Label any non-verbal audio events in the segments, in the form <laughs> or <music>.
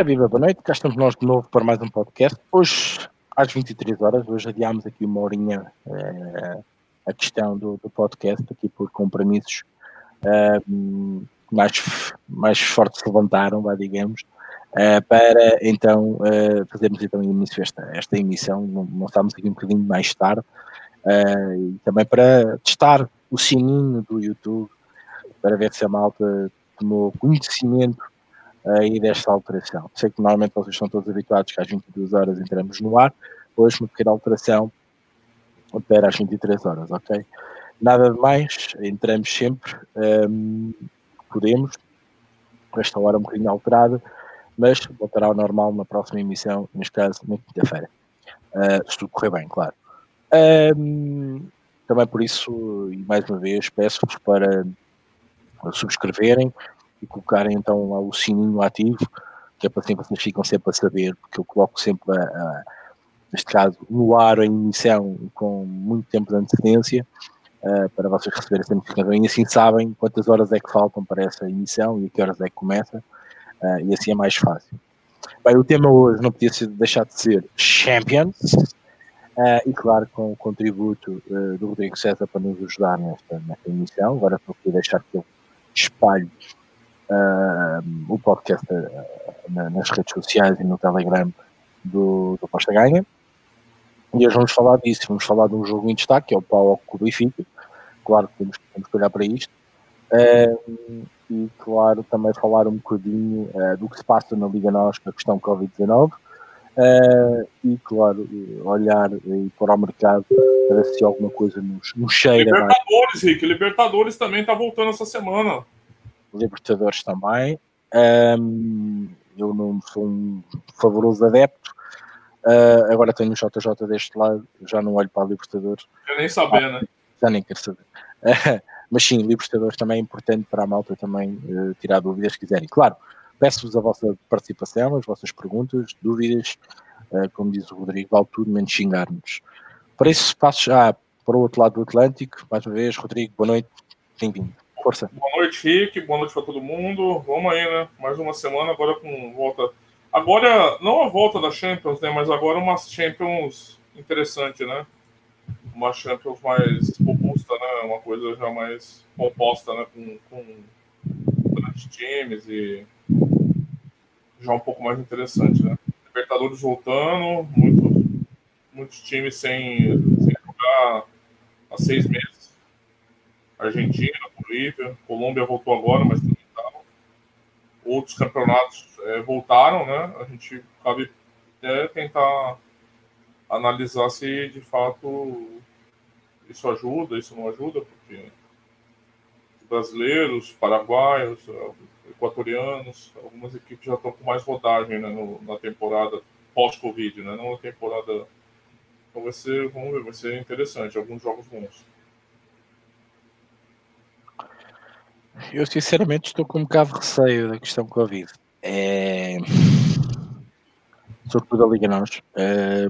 Ora, viva, boa noite, cá estamos nós de novo para mais um podcast. Hoje, às 23 horas, hoje adiámos aqui uma horinha uh, a questão do, do, podcast, aqui por compromissos uh, mais, mais fortes se levantaram, vá, digamos, uh, para então fazermos então início esta, esta emissão. Estamos aqui um bocadinho mais tarde, e também para testar o sininho do YouTube, para ver se a malta tomou conhecimento aí desta alteração. Sei que normalmente vocês estão todos habituados que às 22 horas entramos no ar, hoje uma pequena alteração para às 23 horas, ok? Nada de mais, entramos sempre, um, podemos, com esta hora um bocadinho alterada, mas voltará ao normal na próxima emissão, neste caso na quinta-feira. Uh, se tudo correr bem, claro. Um, também por isso, e mais uma vez, peço-vos para subscreverem, e colocarem então lá o sininho ativo, que é para sempre vocês ficam sempre a saber, porque eu coloco sempre, a, a, neste caso, no ar a emissão com muito tempo de antecedência, uh, para vocês receberem essa notificação e assim sabem quantas horas é que faltam para essa emissão e a que horas é que começa, uh, e assim é mais fácil. Bem, o tema hoje não podia ser, deixar de ser Champions, uh, e claro, com o contributo do Rodrigo César para nos ajudar nesta, nesta emissão. Agora a deixar que eu espalhe o podcast uh, nas redes sociais e no Telegram do, do Costa Ganha. E hoje vamos falar disso, vamos falar de um jogo em destaque, que é o Pau com o Benfica. Claro que temos, temos que olhar para isto. E, claro, também falar um bocadinho uh, do que se passa na Liga Nós com a questão Covid-19. Uh, e, claro, olhar e pôr ao mercado para se alguma coisa nos, nos cheira. Libertadores, mais. Rick, Libertadores também está voltando essa semana. Libertadores também. Um, eu não sou um favoroso adepto. Uh, agora tenho o JJ deste lado, já não olho para a Libertadores. Eu nem saber, ah, né? Já nem quero saber. Uh, <laughs> mas sim, Libertadores também é importante para a malta também uh, tirar dúvidas se quiserem. Claro, peço-vos a vossa participação, as vossas perguntas, dúvidas, como diz o Rodrigo, vale tudo menos xingar-nos. Para isso, passo já para o outro lado do Atlântico. Mais uma vez, Rodrigo, boa noite, bem-vindo. Força. Boa noite, Rick. Boa noite para todo mundo. Vamos aí, né? Mais uma semana agora com volta. Agora, não a volta da Champions, né? Mas agora uma Champions interessante, né? Uma Champions mais robusta, né? Uma coisa já mais composta, né? Com, com grandes times e já um pouco mais interessante, né? Libertadores voltando, muitos, muitos times sem, sem jogar há seis meses Argentina, Bolívia, Colômbia voltou agora, mas também estava. Outros campeonatos é, voltaram, né? A gente cabe é, tentar analisar se de fato isso ajuda, isso não ajuda, porque brasileiros, paraguaios, equatorianos, algumas equipes já estão com mais rodagem né, no, na temporada pós-Covid, né? Não na temporada. Então vai ser, vamos ver, vai ser interessante, alguns jogos bons. Eu sinceramente estou com um bocado de receio da questão Covid. É... Sobretudo a Liga Nós. É...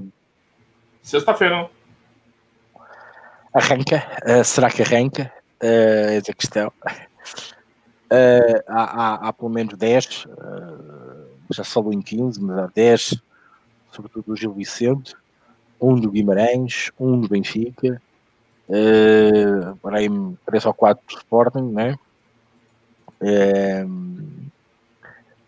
Sexta-feira. Arranca? Uh, será que arranca? Uh, essa questão. Uh, há, há, há, pelo menos 10, uh, já se falou em 15, mas há 10, sobretudo do Gil Vicente, um do Guimarães, um do Benfica, uh, aí 3 ou 4 do Sporting, né? É,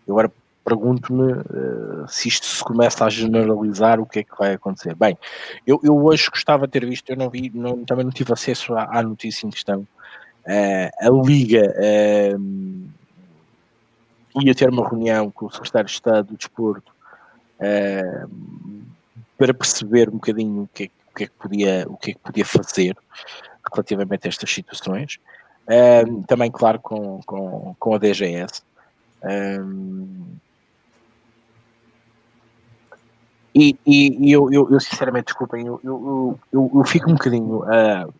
agora pergunto-me uh, se isto se começa a generalizar, o que é que vai acontecer. Bem, eu, eu hoje gostava de ter visto, eu não vi, não, também não tive acesso à, à notícia em questão. Uh, a Liga uh, ia ter uma reunião com o secretário de Estado do Desporto para perceber um bocadinho o que, é, o que, é que podia, o que é que podia fazer relativamente a estas situações. Um, também, claro, com, com, com a DGS. Um, e, e, e eu, eu, eu, sinceramente, desculpem, eu, eu, eu, eu fico um bocadinho uh,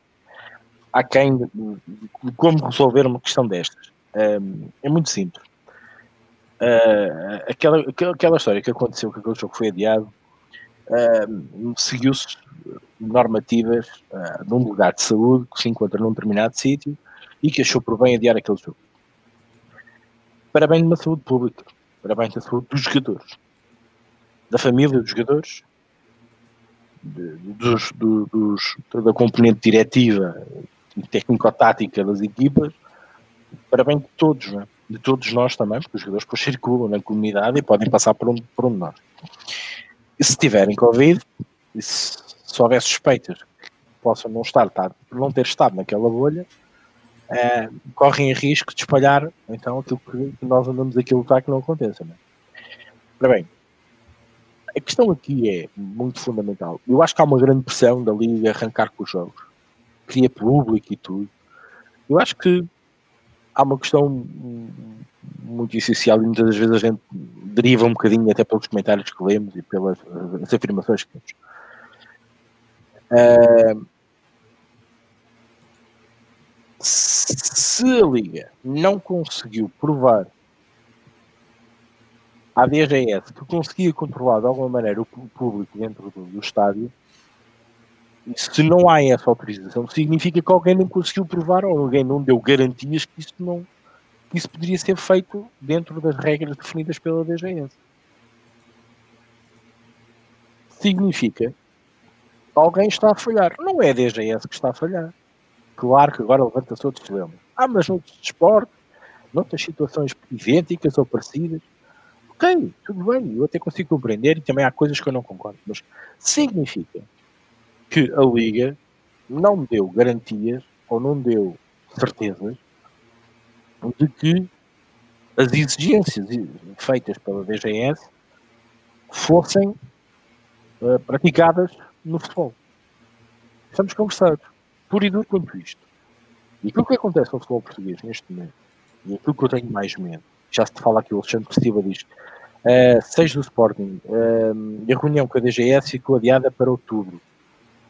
aquém de, de como resolver uma questão destas. Um, é muito simples. Uh, aquela, aquela história que aconteceu, que aquele jogo foi adiado, uh, seguiu-se normativas uh, num lugar de saúde que se encontra num determinado sítio e que achou por bem adiar aquele jogo. Parabéns de uma saúde pública. para bem da saúde dos jogadores, da família dos jogadores, de, dos, do, dos, da componente diretiva técnico-tática das equipas, para bem de todos, é? de todos nós também, porque os jogadores depois circulam na comunidade e podem passar por um, por um de nós. E se tiverem Covid, e se, se houver suspeitas que possam não estar, não ter estado naquela bolha, é, correm risco de espalhar então aquilo que nós andamos aqui a lutar que não aconteça. Né? Ora bem, a questão aqui é muito fundamental. Eu acho que há uma grande pressão da Liga arrancar com os jogos. Cria público e tudo. Eu acho que há uma questão muito essencial e muitas das vezes a gente deriva um bocadinho até pelos comentários que lemos e pelas afirmações que temos. Uh, se a Liga não conseguiu provar à DGS que conseguia controlar de alguma maneira o público dentro do, do estádio, se não há essa autorização, significa que alguém não conseguiu provar ou alguém não deu garantias que isso não que isso poderia ser feito dentro das regras definidas pela DGS. Significa que alguém está a falhar. Não é a DGS que está a falhar. Claro que agora levanta-se outros dilemas. Ah, mas noutros desportos, noutras situações idênticas ou parecidas, ok, tudo bem, eu até consigo compreender e também há coisas que eu não concordo, mas significa que a Liga não deu garantias ou não deu certezas de que as exigências feitas pela DGS fossem uh, praticadas no futebol. Estamos conversados por e duro quanto isto. E aquilo que acontece no futebol português neste momento, e aquilo que eu tenho mais medo, já se fala aqui, o Alexandre Cristiva diz, uh, seja do Sporting, uh, a reunião com a DGS ficou adiada para outubro,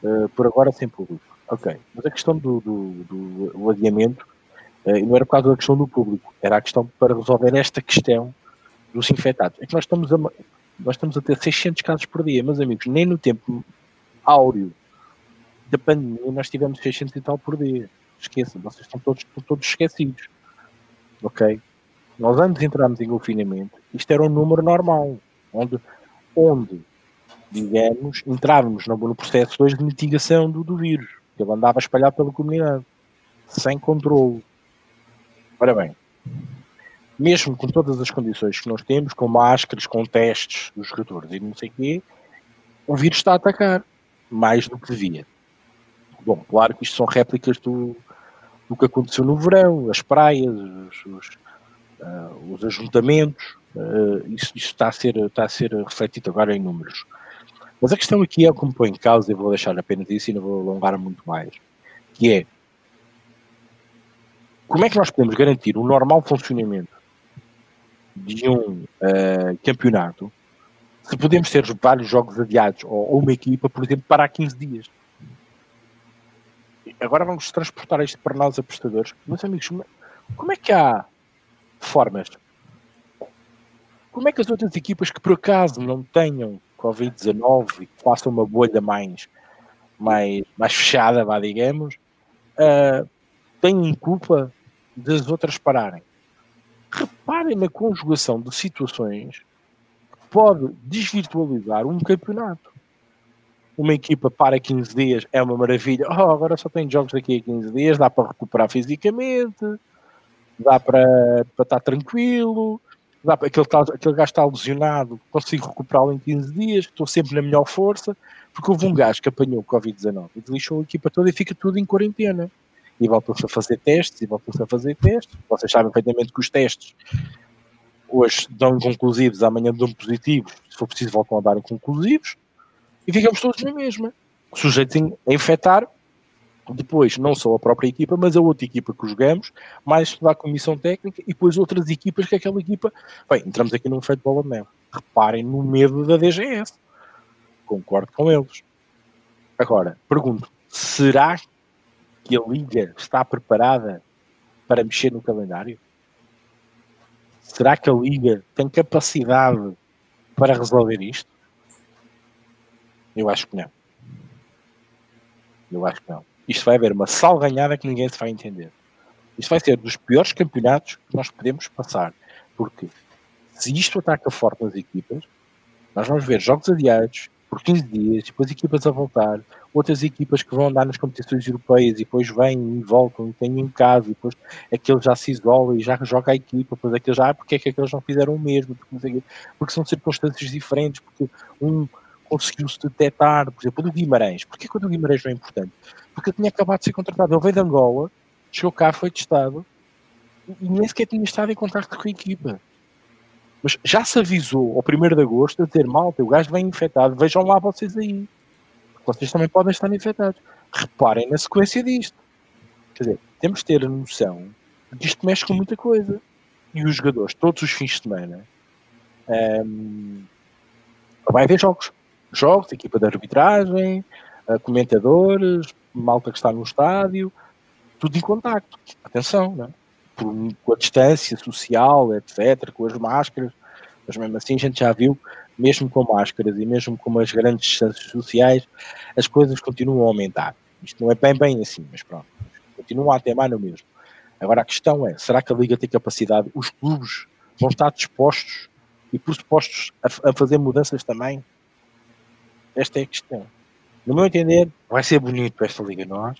uh, por agora sem público. Ok, mas a questão do, do, do, do adiamento uh, não era por causa da questão do público, era a questão para resolver esta questão dos infectados. É que nós estamos a, nós estamos a ter 600 casos por dia, meus amigos, nem no tempo áureo da pandemia nós tivemos 600 e tal por dia. Esqueçam, vocês estão todos, todos esquecidos. Ok? Nós antes entramos em confinamento, isto era um número normal, onde, onde digamos, entrávamos no, processo 2 de mitigação do, do vírus, que ele andava espalhado pela comunidade, sem controle. Ora bem, mesmo com todas as condições que nós temos, com máscaras, com testes dos jogadores e não sei o quê, o vírus está a atacar mais do que devia. Bom, claro que isto são réplicas do, do que aconteceu no verão, as praias, os, os, uh, os ajuntamentos, uh, isso, isso, está, a ser, está a ser refletido agora em números. Mas a questão aqui é como põe em causa, e vou deixar apenas isso e não vou alongar muito mais, que é como é que nós podemos garantir o normal funcionamento de um uh, campeonato se podemos ter vários jogos adiados ou, ou uma equipa, por exemplo, para há 15 dias? Agora vamos transportar isto para nós apostadores. Meus amigos, como é que há formas? Como é que as outras equipas que por acaso não tenham Covid-19 e que façam uma bolha mais, mais, mais fechada, vá, digamos, uh, têm culpa das outras pararem? Reparem na conjugação de situações que pode desvirtualizar um campeonato uma equipa para 15 dias é uma maravilha. Oh, agora só tem jogos daqui a 15 dias, dá para recuperar fisicamente, dá para, para estar tranquilo, dá para, aquele, aquele gajo está lesionado, consigo recuperá-lo em 15 dias, estou sempre na melhor força, porque houve um gajo que apanhou o Covid-19 e deslixou a equipa toda e fica tudo em quarentena. E voltam-se a fazer testes, e voltam-se a fazer testes. Vocês sabem perfeitamente que os testes hoje dão inconclusivos, amanhã dão positivos, se for preciso voltam a dar inconclusivos e ficamos todos na mesma, sujeitos a infectar depois não só a própria equipa, mas a outra equipa que jogamos, mais toda a comissão técnica e depois outras equipas que aquela equipa. Bem, entramos aqui num feito bola de. Reparem no medo da DGS. Concordo com eles. Agora, pergunto: será que a Liga está preparada para mexer no calendário? Será que a Liga tem capacidade para resolver isto? Eu acho que não. Eu acho que não. Isto vai haver uma salganhada que ninguém se vai entender. Isto vai ser dos piores campeonatos que nós podemos passar. Porque se isto ataca forte nas equipas, nós vamos ver jogos adiados por 15 dias, depois equipas a voltar, outras equipas que vão andar nas competições europeias e depois vêm e voltam e têm em casa, e depois aquele já se isola e já joga a equipa, depois aquele já, ah, porque é que aqueles não fizeram o mesmo? Porque, porque são circunstâncias diferentes, porque um conseguiu-se detectar, por exemplo, o do Guimarães. Porquê que o do Guimarães não é importante? Porque ele tinha acabado de ser contratado, ele veio de Angola, chegou cá, foi testado e nem sequer tinha estado em contato com a equipa. Mas já se avisou ao 1 de agosto a dizer, malta, o gajo vem infectado, vejam lá vocês aí. Vocês também podem estar infectados. Reparem na sequência disto. Quer dizer, temos de ter a noção de que isto mexe com muita coisa. E os jogadores, todos os fins de semana, um, vai haver jogos. Jogos, equipa de arbitragem, uh, comentadores, malta que está no estádio, tudo em contacto. Atenção, é? Por, com a distância social, etc., com as máscaras, mas mesmo assim a gente já viu, mesmo com máscaras e mesmo com as grandes distâncias sociais, as coisas continuam a aumentar. Isto não é bem bem assim, mas pronto, continua a ter mais no mesmo. Agora a questão é, será que a Liga tem capacidade? Os clubes vão estar dispostos e pressupostos a, a fazer mudanças também? Esta é a questão. No meu entender, vai ser bonito esta Liga Nós.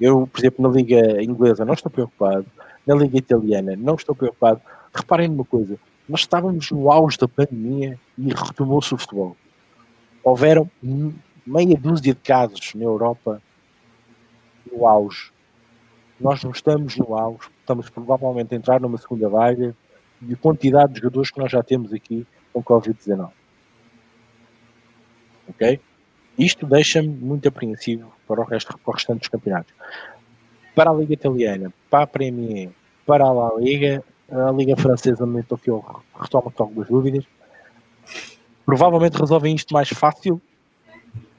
Eu, por exemplo, na Liga Inglesa não estou preocupado. Na Liga Italiana não estou preocupado. Reparem numa coisa. Nós estávamos no auge da pandemia e retomou-se o futebol. Houveram meia dúzia de casos na Europa no auge. Nós não estamos no auge. Estamos provavelmente a entrar numa segunda vaga e a quantidade de jogadores que nós já temos aqui com Covid-19. Ok? Isto deixa-me muito apreensivo para o, resto, para o restante dos campeonatos. Para a Liga Italiana, para a Premier, para a La Liga, a Liga Francesa, no momento que eu retomo aqui algumas dúvidas, provavelmente resolvem isto mais fácil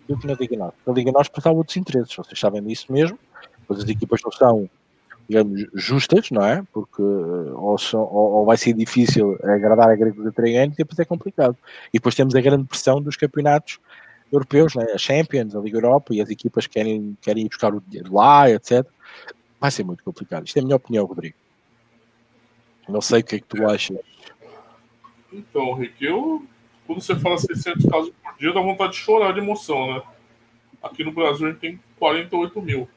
do que na Liga Norte. Na Liga Norte, há outros interesses, vocês sabem disso mesmo, pois as equipas não são digamos, justas, não é? Porque ou, são, ou, ou vai ser difícil agradar a gregos atraentes e depois é complicado. E depois temos a grande pressão dos campeonatos europeus, né? a Champions, a Liga Europa e as equipas querem, querem ir buscar o dinheiro lá, etc. Vai ser muito complicado. Isto é a minha opinião, Rodrigo. Não sei o que é que tu achas. Então, Rick, eu, quando você fala 600 casos por dia, dá vontade de chorar de emoção, né? Aqui no Brasil a gente tem 48 mil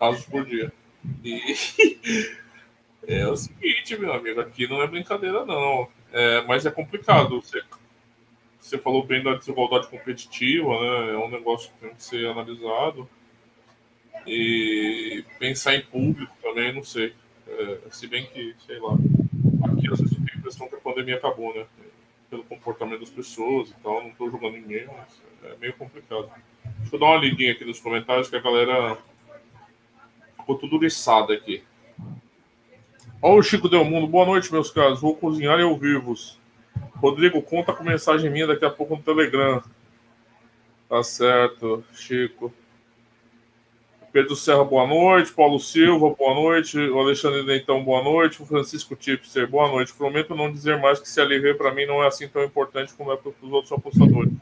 casos por dia. E <laughs> é o seguinte, meu amigo, aqui não é brincadeira, não. É, mas é complicado. Você, você falou bem da desigualdade competitiva, né? É um negócio que tem que ser analisado. E pensar em público também, não sei. É, se bem que, sei lá, aqui às vezes eu tenho a impressão que a pandemia acabou, né? Pelo comportamento das pessoas e tal, não estou julgando ninguém, mas é meio complicado. Deixa eu dar uma lidinha aqui nos comentários que a galera ficou tudo liçado aqui. Olha o Chico Del Mundo. Boa noite, meus caros. Vou cozinhar e ouvir-vos. Rodrigo, conta com mensagem minha daqui a pouco no Telegram. Tá certo, Chico. Pedro Serra, boa noite. Paulo Silva, boa noite. O Alexandre Dentão, boa noite. O Francisco Tipster, boa noite. Prometo não dizer mais que CLV para mim não é assim tão importante como é para os outros apostadores.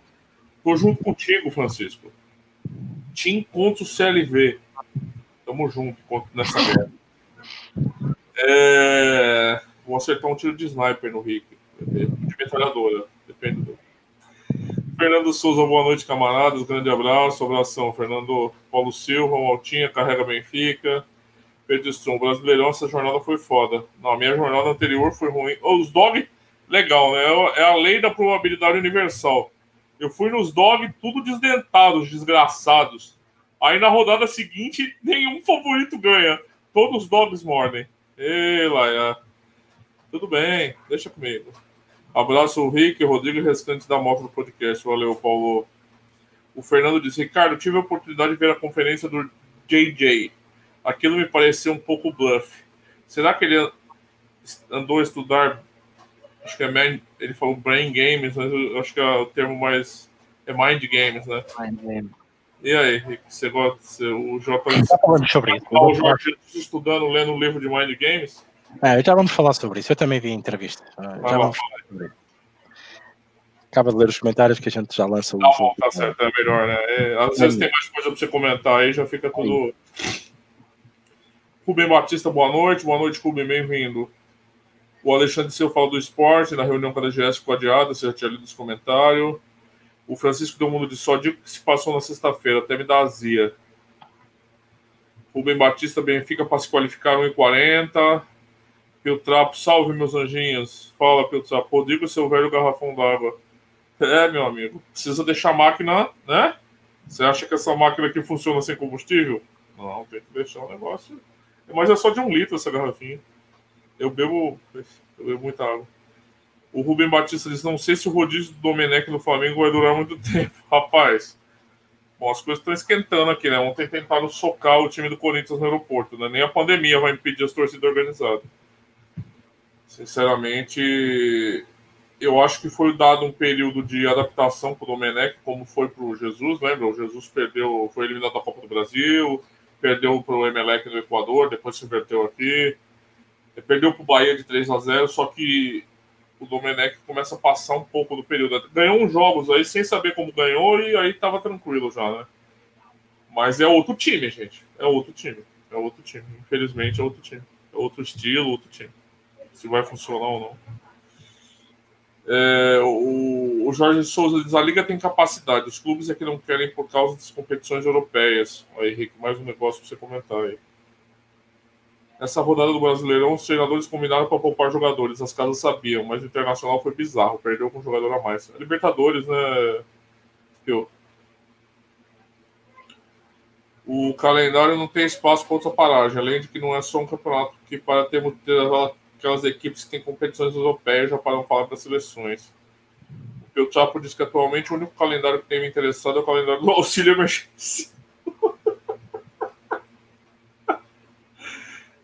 Tô junto contigo, Francisco. Tim contra o CLV. Tamo junto nessa guerra. É... Vou acertar um tiro de sniper no Rick. De metralhadora. Depende do. Fernando Souza, boa noite, camaradas. Grande abraço, abração. Fernando Paulo Silva, Maltinha, carrega Benfica. Pedro Strom, Brasileirão, essa jornada foi foda. Não, a minha jornada anterior foi ruim. Os dog, legal, né? É a lei da probabilidade universal. Eu fui nos dog tudo desdentados, desgraçados. Aí na rodada seguinte, nenhum favorito ganha. Todos os dogs mordem. Ei, Laia. Tudo bem, deixa comigo. Abraço, Rick, Rodrigo e restantes da moto do podcast. Valeu, Paulo. O Fernando disse: Ricardo, tive a oportunidade de ver a conferência do JJ. Aquilo me pareceu um pouco bluff. Será que ele andou a estudar? Acho que é ele falou brain games, mas acho que é o termo mais. É mind games, né? Mind games. E aí, Rick, você gosta? O J. Tá falando sobre isso. O Jorge estudando, lendo um livro de mind games? É, já vamos falar sobre isso. Eu também vi entrevista. Ah, já vamos falar sobre isso. Acaba de ler os comentários que a gente já lança o. Tá bom, tá certo, é melhor, né? É, às vezes tem mais coisa pra você comentar aí, já fica tudo. Rubem Batista, boa noite. Boa noite, Rubem, bem-vindo. O Alexandre Silva falou do esporte, na reunião com a DGS ficou adiada, você já tinha lido os comentários. O Francisco deu mundo de só digo que se passou na sexta-feira, até me dá azia. Rubem Batista Benfica para se qualificar 1,40. Piltrapo, salve meus anjinhos. Fala, Piltrapo. Rodrigo, seu velho garrafão d'água. É, meu amigo. Precisa deixar a máquina, né? Você acha que essa máquina aqui funciona sem combustível? Não, tem que deixar o negócio. Mas é só de um litro essa garrafinha. Eu bebo, eu bebo muita água. O Rubem Batista diz: não sei se o rodízio do Domenech no Flamengo vai durar muito <laughs> tempo. Rapaz, bom, as coisas estão esquentando aqui, né? Ontem tentaram socar o time do Corinthians no aeroporto, né? Nem a pandemia vai impedir as torcidas organizadas. Sinceramente, eu acho que foi dado um período de adaptação para o Domenech, como foi para o Jesus, lembra? O Jesus perdeu, foi eliminado da Copa do Brasil, perdeu para o Emelec no Equador, depois se inverteu aqui, perdeu para o Bahia de 3 a 0 só que o Domenech começa a passar um pouco do período. Ganhou uns jogos aí sem saber como ganhou e aí estava tranquilo já, né? Mas é outro time, gente. É outro time. É outro time. Infelizmente é outro time. É outro estilo, outro time. Se vai funcionar ou não. É, o, o, Jorge Souza diz: a liga tem capacidade, os clubes é que não querem por causa das competições europeias. Aí, Henrique, mais um negócio para você comentar aí. Nessa rodada do Brasileirão, os treinadores combinaram para poupar jogadores, as casas sabiam, mas o Internacional foi bizarro, perdeu com um jogador a mais. A Libertadores, né? Eu. O calendário não tem espaço para outra paragem, além de que não é só um campeonato que para termos aquelas equipes que têm competições europeias já param falar das seleções. O Chapo diz que atualmente o único calendário que tem me interessado é o calendário do <laughs> auxílio emergencial.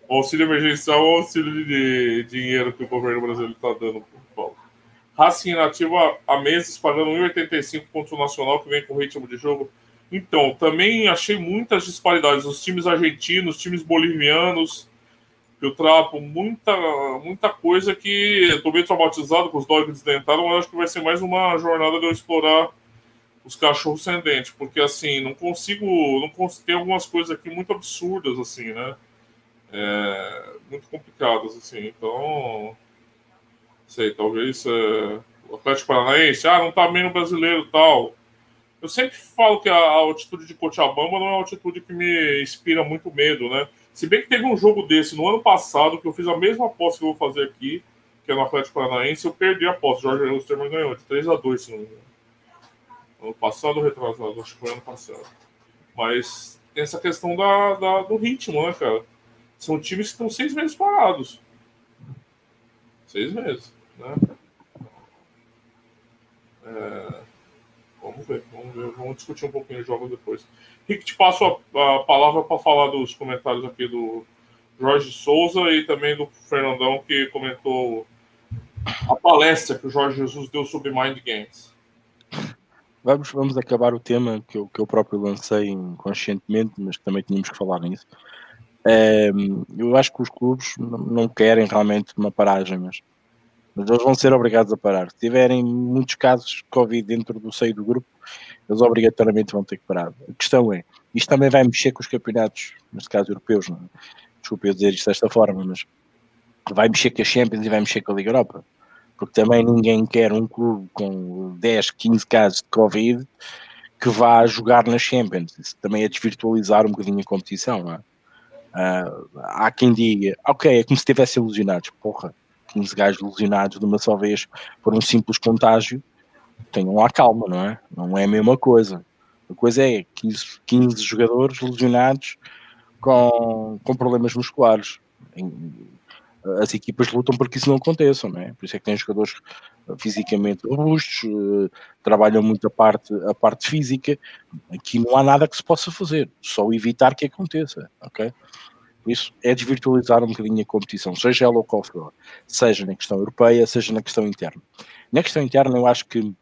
O auxílio emergencial é o auxílio de dinheiro que o governo brasileiro está dando para o Paulo. Racing nativa há meses pagando 1,85 ponto nacional que vem com ritmo de jogo. Então, também achei muitas disparidades. Os times argentinos, os times bolivianos, eu trapo muita, muita coisa que tô meio traumatizado com os que desdentaram, mas acho que vai ser mais uma jornada de eu explorar os cachorros sem dente, porque assim, não consigo, não consigo, tem algumas coisas aqui muito absurdas, assim, né? É, muito complicadas, assim, então, sei, talvez é, o Atlético Paranaense, ah, não tá bem no brasileiro tal. Eu sempre falo que a, a altitude de Cochabamba não é uma altitude que me inspira muito medo, né? Se bem que teve um jogo desse no ano passado, que eu fiz a mesma aposta que eu vou fazer aqui, que é no Atlético Paranaense, eu perdi a aposta. Jorge Rusterman ganhou de 3 a 2 se não me engano. Ano passado ou retrasado? Acho que foi ano passado. Mas tem essa questão da, da, do ritmo, né, cara? São times que estão seis meses parados. Seis meses, né? É... Vamos ver, vamos ver, vamos discutir um pouquinho o jogo depois. Rick, te passo a, a palavra para falar dos comentários aqui do Jorge Souza e também do Fernandão, que comentou a palestra que o Jorge Jesus deu sobre Mind Games. Vamos, vamos acabar o tema que eu, que eu próprio lancei inconscientemente, mas também tínhamos que falar nisso. É, eu acho que os clubes não querem realmente uma paragem, mas mas eles vão ser obrigados a parar. Se tiverem muitos casos de Covid dentro do seio do grupo, eles obrigatoriamente vão ter que parar. A questão é, isto também vai mexer com os campeonatos, neste caso europeus, não é? desculpe eu dizer isto desta forma, mas vai mexer com a Champions e vai mexer com a Liga Europa. Porque também ninguém quer um clube com 10, 15 casos de Covid que vá jogar na Champions. Isso também é desvirtualizar um bocadinho a competição, não é? Uh, há quem diga, ok, é como se estivessem ilusionados. Porra, 15 gajos lesionados de uma só vez por um simples contágio, tenham lá calma, não é? Não é a mesma coisa. A coisa é 15, 15 jogadores lesionados com, com problemas musculares. As equipas lutam para que isso não aconteça, não é? Por isso é que tem jogadores fisicamente robustos, eh, trabalham muito a parte, a parte física. Aqui não há nada que se possa fazer, só evitar que aconteça, ok? Isso é desvirtualizar um bocadinho a competição, seja ela ou qual for, seja na questão europeia, seja na questão interna. Na questão interna, eu acho que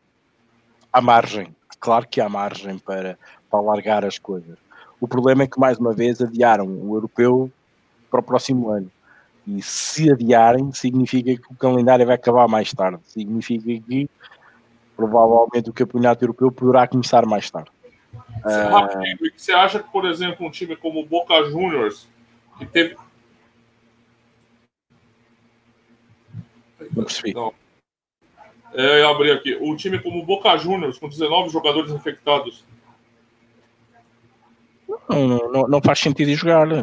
há margem, claro que há margem para, para alargar as coisas. O problema é que, mais uma vez, adiaram o europeu para o próximo ano. E se adiarem, significa que o calendário vai acabar mais tarde. Significa que provavelmente o campeonato europeu poderá começar mais tarde. Rápido, uh... você acha que, por exemplo, um time como o Boca Juniors que teve. Não percebi. Não. É, abri aqui. O time como Boca Juniors, com 19 jogadores infectados. Não, não, não faz sentido jogar. Né?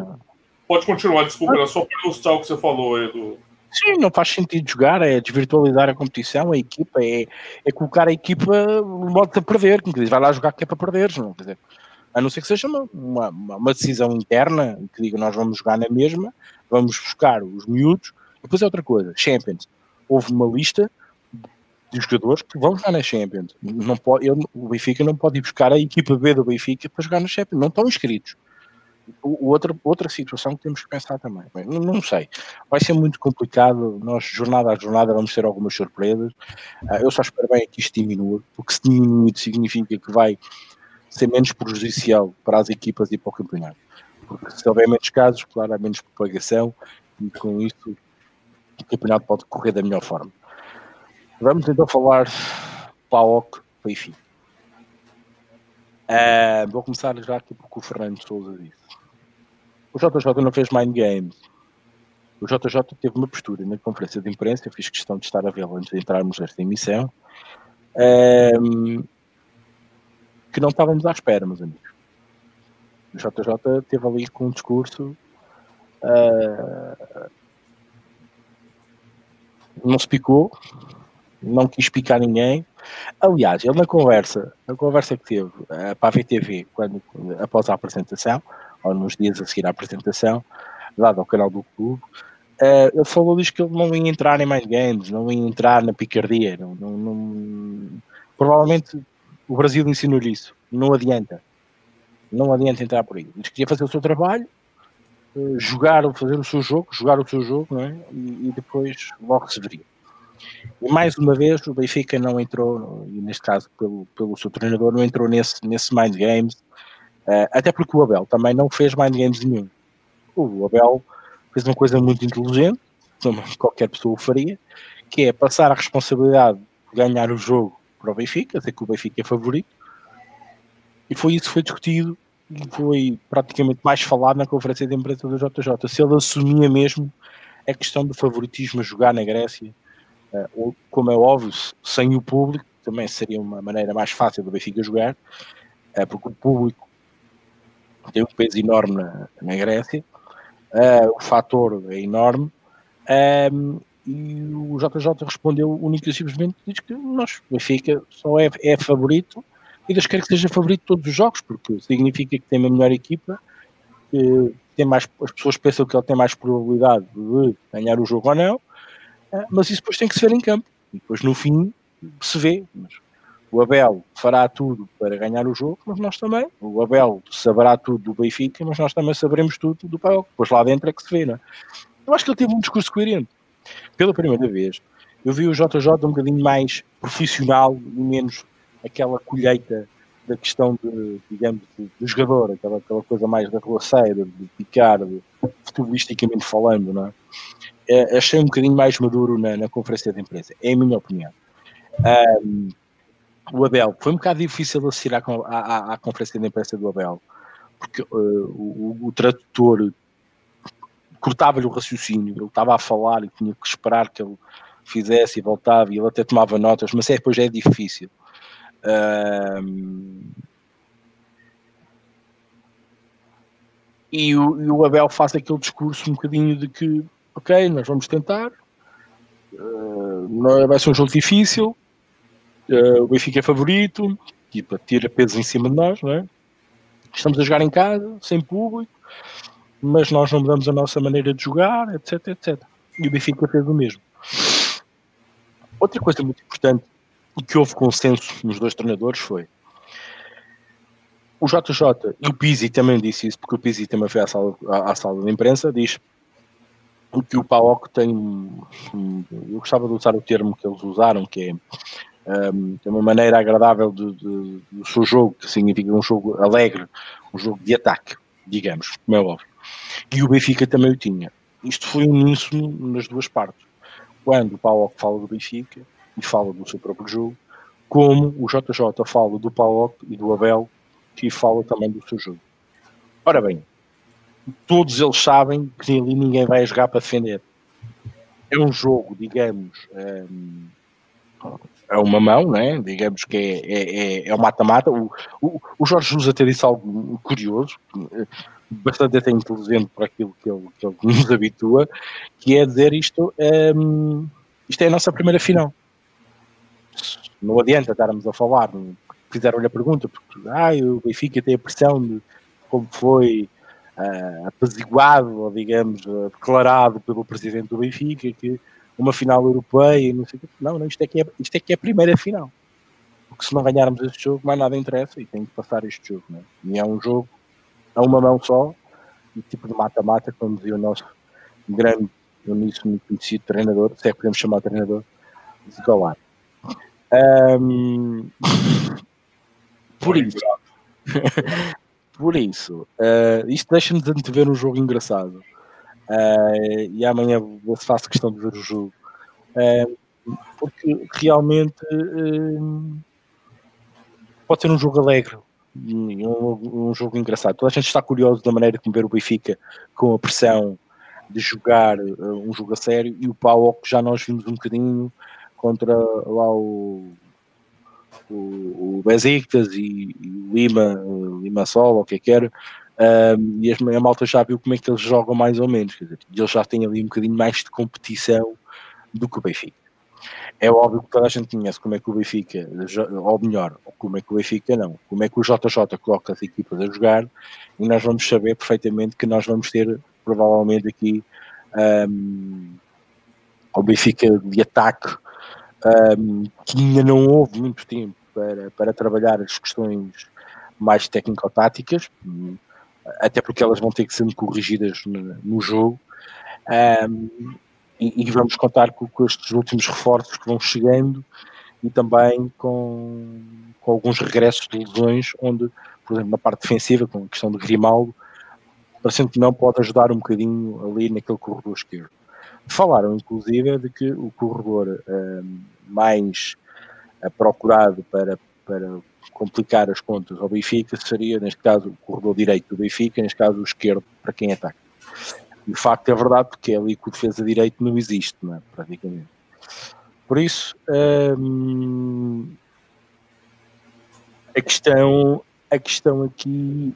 Pode continuar, desculpa, era só para ilustrar o que você falou do. Sim, não faz sentido jogar, é desvirtualizar a competição, a equipa, é, é colocar a equipa no modo de perder, como diz, vai lá jogar que é para perder, não, quer dizer, a não ser que seja uma, uma, uma, decisão interna, que diga nós vamos jogar na mesma, vamos buscar os miúdos, depois é outra coisa, Champions, houve uma lista de jogadores que vão jogar na Champions. Não pode, o Benfica não pode ir buscar a equipa B do Benfica para jogar na Champions, não estão inscritos. O, outra, outra situação que temos que pensar também. Bem, não, não, sei, vai ser muito complicado. Nós, jornada a jornada, vamos ter algumas surpresas. Uh, eu só espero bem que isto diminua, porque se diminuir significa que vai ser menos prejudicial para as equipas e para o campeonato. Porque se houver menos casos, claro, há menos propagação e com isso o campeonato pode correr da melhor forma. Vamos então falar PAOC Benfica. Uh, vou começar já aqui porque o Fernando Souza disse. O JJ não fez mind games. O JJ teve uma postura na conferência de imprensa, eu fiz questão de estar a vê-la antes de entrarmos nesta emissão, um, que não estávamos à espera, meus amigos. O JJ teve ali com um discurso uh, não se picou, não quis picar ninguém. Aliás, ele na conversa, a conversa que teve uh, para a VTV, quando, após a apresentação, ou nos dias a seguir à apresentação, dado ao canal do clube, uh, ele falou diz que ele não ia entrar em mais games, não ia entrar na picardia. Não, não, não... Provavelmente o Brasil ensinou-lhe isso. Não adianta. Não adianta entrar por aí. Diz que queria fazer o seu trabalho, uh, jogar, fazer o seu jogo, jogar o seu jogo, não é? E, e depois logo se veria. E mais uma vez o Benfica não entrou, e neste caso pelo, pelo seu treinador, não entrou nesse, nesse mind games, uh, até porque o Abel também não fez mind games nenhum. O Abel fez uma coisa muito inteligente, como qualquer pessoa o faria, que é passar a responsabilidade de ganhar o jogo para o Benfica, dizer que o Benfica é favorito, e foi isso que foi discutido e foi praticamente mais falado na conferência de imprensa do JJ. Se ele assumia mesmo a questão do favoritismo a jogar na Grécia, Uh, como é óbvio, sem o público também seria uma maneira mais fácil do Benfica jogar, uh, porque o público tem um peso enorme na, na Grécia, uh, o fator é enorme, um, e o JJ respondeu única e simplesmente diz que nós, Benfica, só é, é favorito e das quer que seja favorito de todos os jogos, porque significa que tem uma melhor equipa, que tem mais, as pessoas pensam que ele tem mais probabilidade de ganhar o jogo ou não, ah, mas isso depois tem que se ver em campo. E depois no fim se vê. Mas o Abel fará tudo para ganhar o jogo, mas nós também. O Abel saberá tudo do Benfica, mas nós também saberemos tudo do Paulo. Depois lá dentro é que se vê, não é? Eu acho que ele teve um discurso coerente. Pela primeira vez, eu vi o JJ um bocadinho mais profissional e menos aquela colheita da questão de, digamos, de jogador, aquela, aquela coisa mais da roceira, de picar, de, futebolisticamente falando, não é? é, achei um bocadinho mais maduro na, na, conferência de imprensa, é a minha opinião. Um, o Abel, foi um bocado difícil assistir à, à, à conferência de imprensa do Abel, porque uh, o, o, tradutor cortava-lhe o raciocínio, ele estava a falar e tinha que esperar que ele fizesse e voltava, e ele até tomava notas, mas é, depois é difícil. Um, e, o, e o Abel faz aquele discurso um bocadinho de que ok, nós vamos tentar, uh, vai ser um jogo difícil, uh, o Benfica é favorito, tipo, tira peso em cima de nós, não é? Estamos a jogar em casa, sem público, mas nós não mudamos a nossa maneira de jogar, etc, etc. E o Benfica fez o mesmo. Outra coisa muito importante e que houve consenso nos dois treinadores foi o JJ e o Pizzi também disse isso, porque o Pizzi também foi à sala, à, à sala de imprensa, diz que o PAOC tem, eu gostava de usar o termo que eles usaram, que é, um, é uma maneira agradável de, de, do seu jogo, que significa um jogo alegre, um jogo de ataque, digamos, como é óbvio. E o Benfica também o tinha. Isto foi uníssono nas duas partes. Quando o PAOC fala do Benfica e fala do seu próprio jogo, como o JJ fala do PAOC e do Abel, que fala também do seu jogo. Ora bem, todos eles sabem que ali ninguém vai jogar para defender. é um jogo, digamos, um, é uma mão, né? digamos que é, é, é, é o mata-mata. O, o, o, Jorge Jesus até disse algo curioso, bastante até inteligente para aquilo que ele, que ele nos habitua, que é dizer isto, um, isto é a nossa primeira final. Não adianta estarmos a falar, fizeram-lhe a pergunta, porque ah, o Benfica tem a pressão de como foi uh, apaziguado, ou digamos, uh, declarado pelo presidente do Benfica, que uma final europeia, não sei o. Não, não, isto é que é, isto é que é a primeira final. Porque se não ganharmos este jogo, mais nada interessa e tem que passar este jogo. Né? E é um jogo a uma mão só, e tipo de mata-mata, como dizia o nosso grande, uníssono conhecido treinador, se é que podemos chamar treinador, Zicolar. Um, <laughs> por isso, <laughs> por isso, uh, isto deixa-nos antever um jogo engraçado. Uh, e amanhã se faço questão de ver o jogo. Uh, porque realmente uh, pode ser um jogo alegre, um, um, jogo engraçado. Toda a gente está curioso da maneira como ver o Benfica com a pressão de jogar um jogo a sério e o Pau que já nós vimos um bocadinho contra lá o o, o Besiktas e, e o Lima, Lima Sol, ou o que é que era, um, e a malta já viu como é que eles jogam mais ou menos, quer dizer, eles já têm ali um bocadinho mais de competição do que o Benfica. É óbvio que toda a gente conhece como é que o Benfica, ou melhor, como é que o Benfica não, como é que o JJ coloca as equipas a jogar, e nós vamos saber perfeitamente que nós vamos ter provavelmente aqui um, o Benfica de ataque um, que ainda não houve muito tempo para, para trabalhar as questões mais técnico-táticas, até porque elas vão ter que ser corrigidas no, no jogo. Um, e, e, vamos contar com, com, estes últimos reforços que vão chegando e também com, com, alguns regressos de lesões, onde, por exemplo, na parte defensiva, com a questão de Grimaldo, parecendo que não pode ajudar um bocadinho ali naquele corredor esquerdo. Falaram, inclusive, de que o corredor um, mais uh, procurado para, para complicar as contas ao Benfica seria, neste caso, o corredor direito do Benfica, neste caso, o esquerdo para quem ataca. E o facto é verdade, porque é ali que o defesa direito não existe, não é? praticamente. Por isso, hum, a, questão, a questão aqui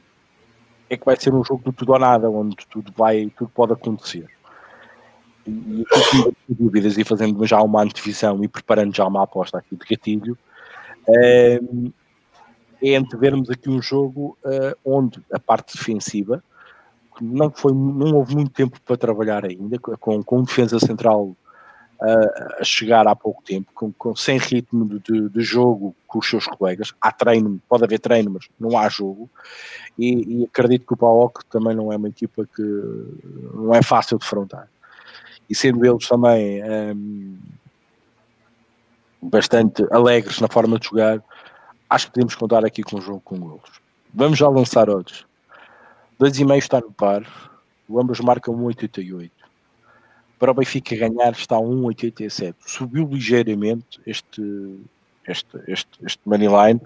é que vai ser um jogo de tudo ou nada, onde tudo, vai, tudo pode acontecer. E aqui, dúvidas e fazendo já uma antevisão e preparando já uma aposta aqui de gatilho, hum, é vermos aqui um jogo uh, onde a parte defensiva não, foi, não houve muito tempo para trabalhar ainda, com, com defesa central uh, a chegar há pouco tempo, com, com sem ritmo de, de, jogo com os seus colegas. Há treino, pode haver treino, mas não há jogo. E, e acredito que o PAOC também não é uma equipa que não é fácil de frontar. E sendo eles também um, bastante alegres na forma de jogar, acho que podemos contar aqui com um jogo com golos. Vamos já lançar odds. 2,5 está no par. O ambos marcam 1,88. Para o Benfica ganhar está 1,87. Subiu ligeiramente este, este, este, este moneyline.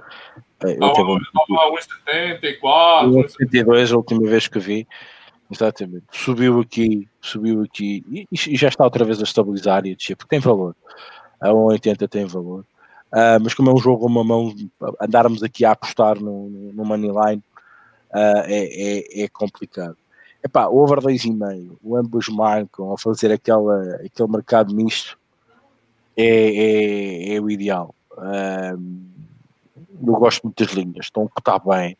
Estava a 1,74. 1,72 a última vez que vi. Exatamente. Subiu aqui, subiu aqui e, e, já está outra vez a estabilizar e a descer, porque tem valor. A 1,80 tem valor. Uh, mas como é um jogo a uma mão, andarmos aqui a apostar no, no Moneyline uh, é, é, é, complicado. Epá, over 2,5, o ambos marcam ao fazer aquela, aquele mercado misto é, é, é o ideal. Uh, eu gosto muito das linhas, estão a cotar bem.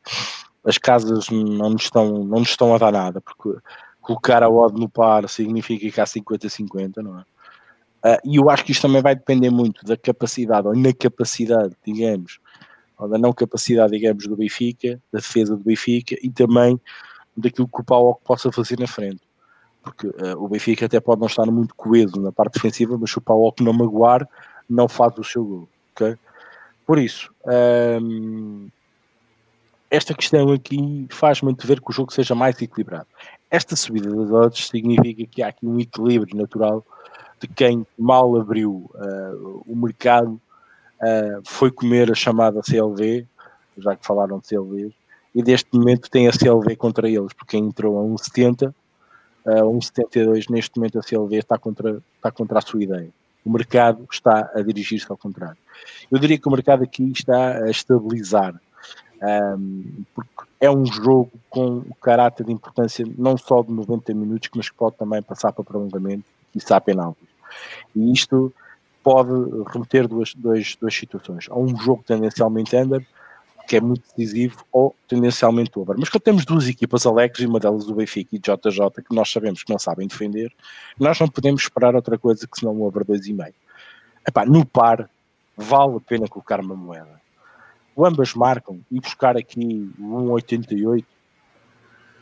As casas não nos estão, não nos estão a dar nada, porque colocar a odd no par significa que há 50-50, não é? Uh, e eu acho que isto também vai depender muito da capacidade ou na capacidade, digamos, ou da não capacidade, digamos, do Benfica, da defesa do Benfica e também daquilo que o Paulo possa fazer na frente. Porque uh, o Benfica até pode não estar muito coeso na parte defensiva, mas se o Paulo não magoar, não faz o seu gol. Okay? Por isso, um, esta questão aqui faz-me ver que o jogo seja mais equilibrado. Esta subida das odds significa que há aqui um equilíbrio natural de quem mal abriu uh, o mercado uh, foi comer a chamada CLV, já que falaram de CLV, e deste momento tem a CLV contra eles, porque entrou a 1,70 uh, 1,72 neste momento a CLV está contra, está contra a sua ideia. O mercado está a dirigir-se ao contrário. Eu diria que o mercado aqui está a estabilizar, um, porque é um jogo com o caráter de importância não só de 90 minutos, mas que pode também passar para prolongamento e para penaltis. E isto pode remeter duas, duas, duas situações. Há um jogo tendencialmente under, que é muito decisivo, ou tendencialmente over. Mas quando temos duas equipas alegres, e uma delas o Benfica e JJ, que nós sabemos que não sabem defender, nós não podemos esperar outra coisa que senão um over 2,5. Epá, no par, vale a pena colocar uma moeda. Ambas marcam e buscar aqui um 1,88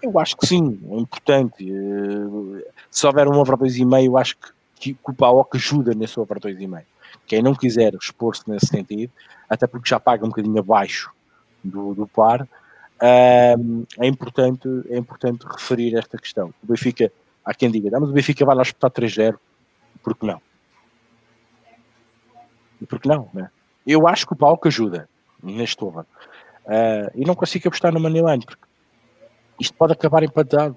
eu acho que sim, é importante. Eh, se houver um over 2,5, eu acho que, que o PAOC ajuda nesse over 2,5. Quem não quiser expor-se nesse sentido, até porque já paga um bocadinho abaixo do, do par, é, importante, é importante referir esta questão. O Benfica, há quem diga, ah, mas o Benfica vai lá espetar 3-0, por que não? E por que não, né? Eu acho que o PAOC ajuda neste over. Uh, e não consigo apostar no Moneyline, porque isto pode acabar empatado.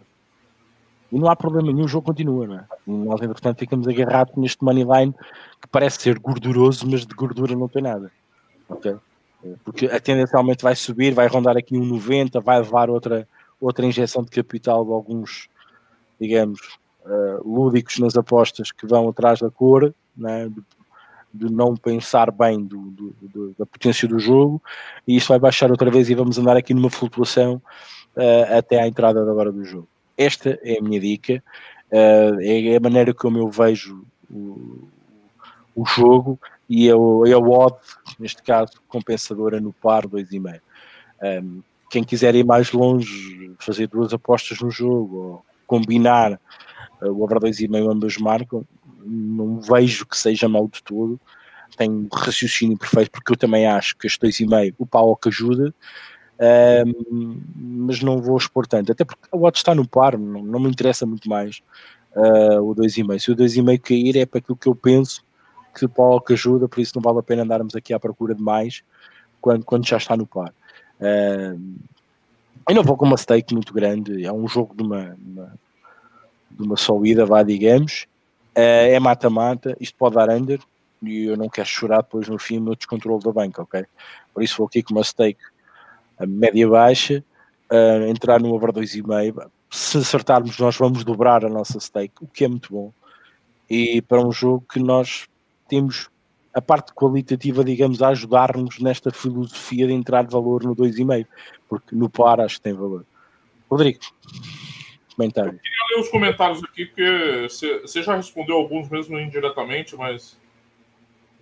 E não há problema nenhum, o jogo continua, não é? Nós, entretanto, ficamos agarrados neste moneyline que parece ser gorduroso, mas de gordura não tem nada. Ok? Porque a tendencialmente vai subir, vai rondar aqui um 90, vai levar outra, outra injeção de capital de alguns, digamos, uh, lúdicos nas apostas que vão atrás da cor, né? de, de não pensar bem do, do, do, da potência do jogo, e isto vai baixar outra vez e vamos andar aqui numa flutuação uh, até à entrada da hora do jogo. Esta é a minha dica, uh, é a maneira como eu vejo o, o jogo e é o, é o odd, neste caso, compensadora no par 2,5. Um, quem quiser ir mais longe, fazer duas apostas no jogo, ou combinar uh, o over 2,5 ambas marcam, não vejo que seja mal de todo. Tem raciocínio perfeito, porque eu também acho que este 2,5 o pau que ajuda, um, mas não vou expor tanto, até porque o odds está no par, não, não me interessa muito mais uh, o 2,5. Se o 2,5 cair é para aquilo que eu penso que o pau que ajuda, por isso não vale a pena andarmos aqui à procura de mais quando, quando já está no par. Uh, eu não vou com uma stake muito grande, é um jogo de uma, uma de uma só ida, vá, digamos. Uh, é mata-mata, isto pode dar under e eu não quero chorar depois no fim no descontrole da banca, ok? Por isso vou aqui com uma stake média-baixa, uh, entrar no over 2,5. Se acertarmos, nós vamos dobrar a nossa stake, o que é muito bom. E para um jogo que nós temos a parte qualitativa, digamos, a ajudar-nos nesta filosofia de entrar valor no 2,5, porque no par acho que tem valor. Rodrigo, comentário. Eu queria ler os comentários aqui, porque você já respondeu alguns mesmo indiretamente, mas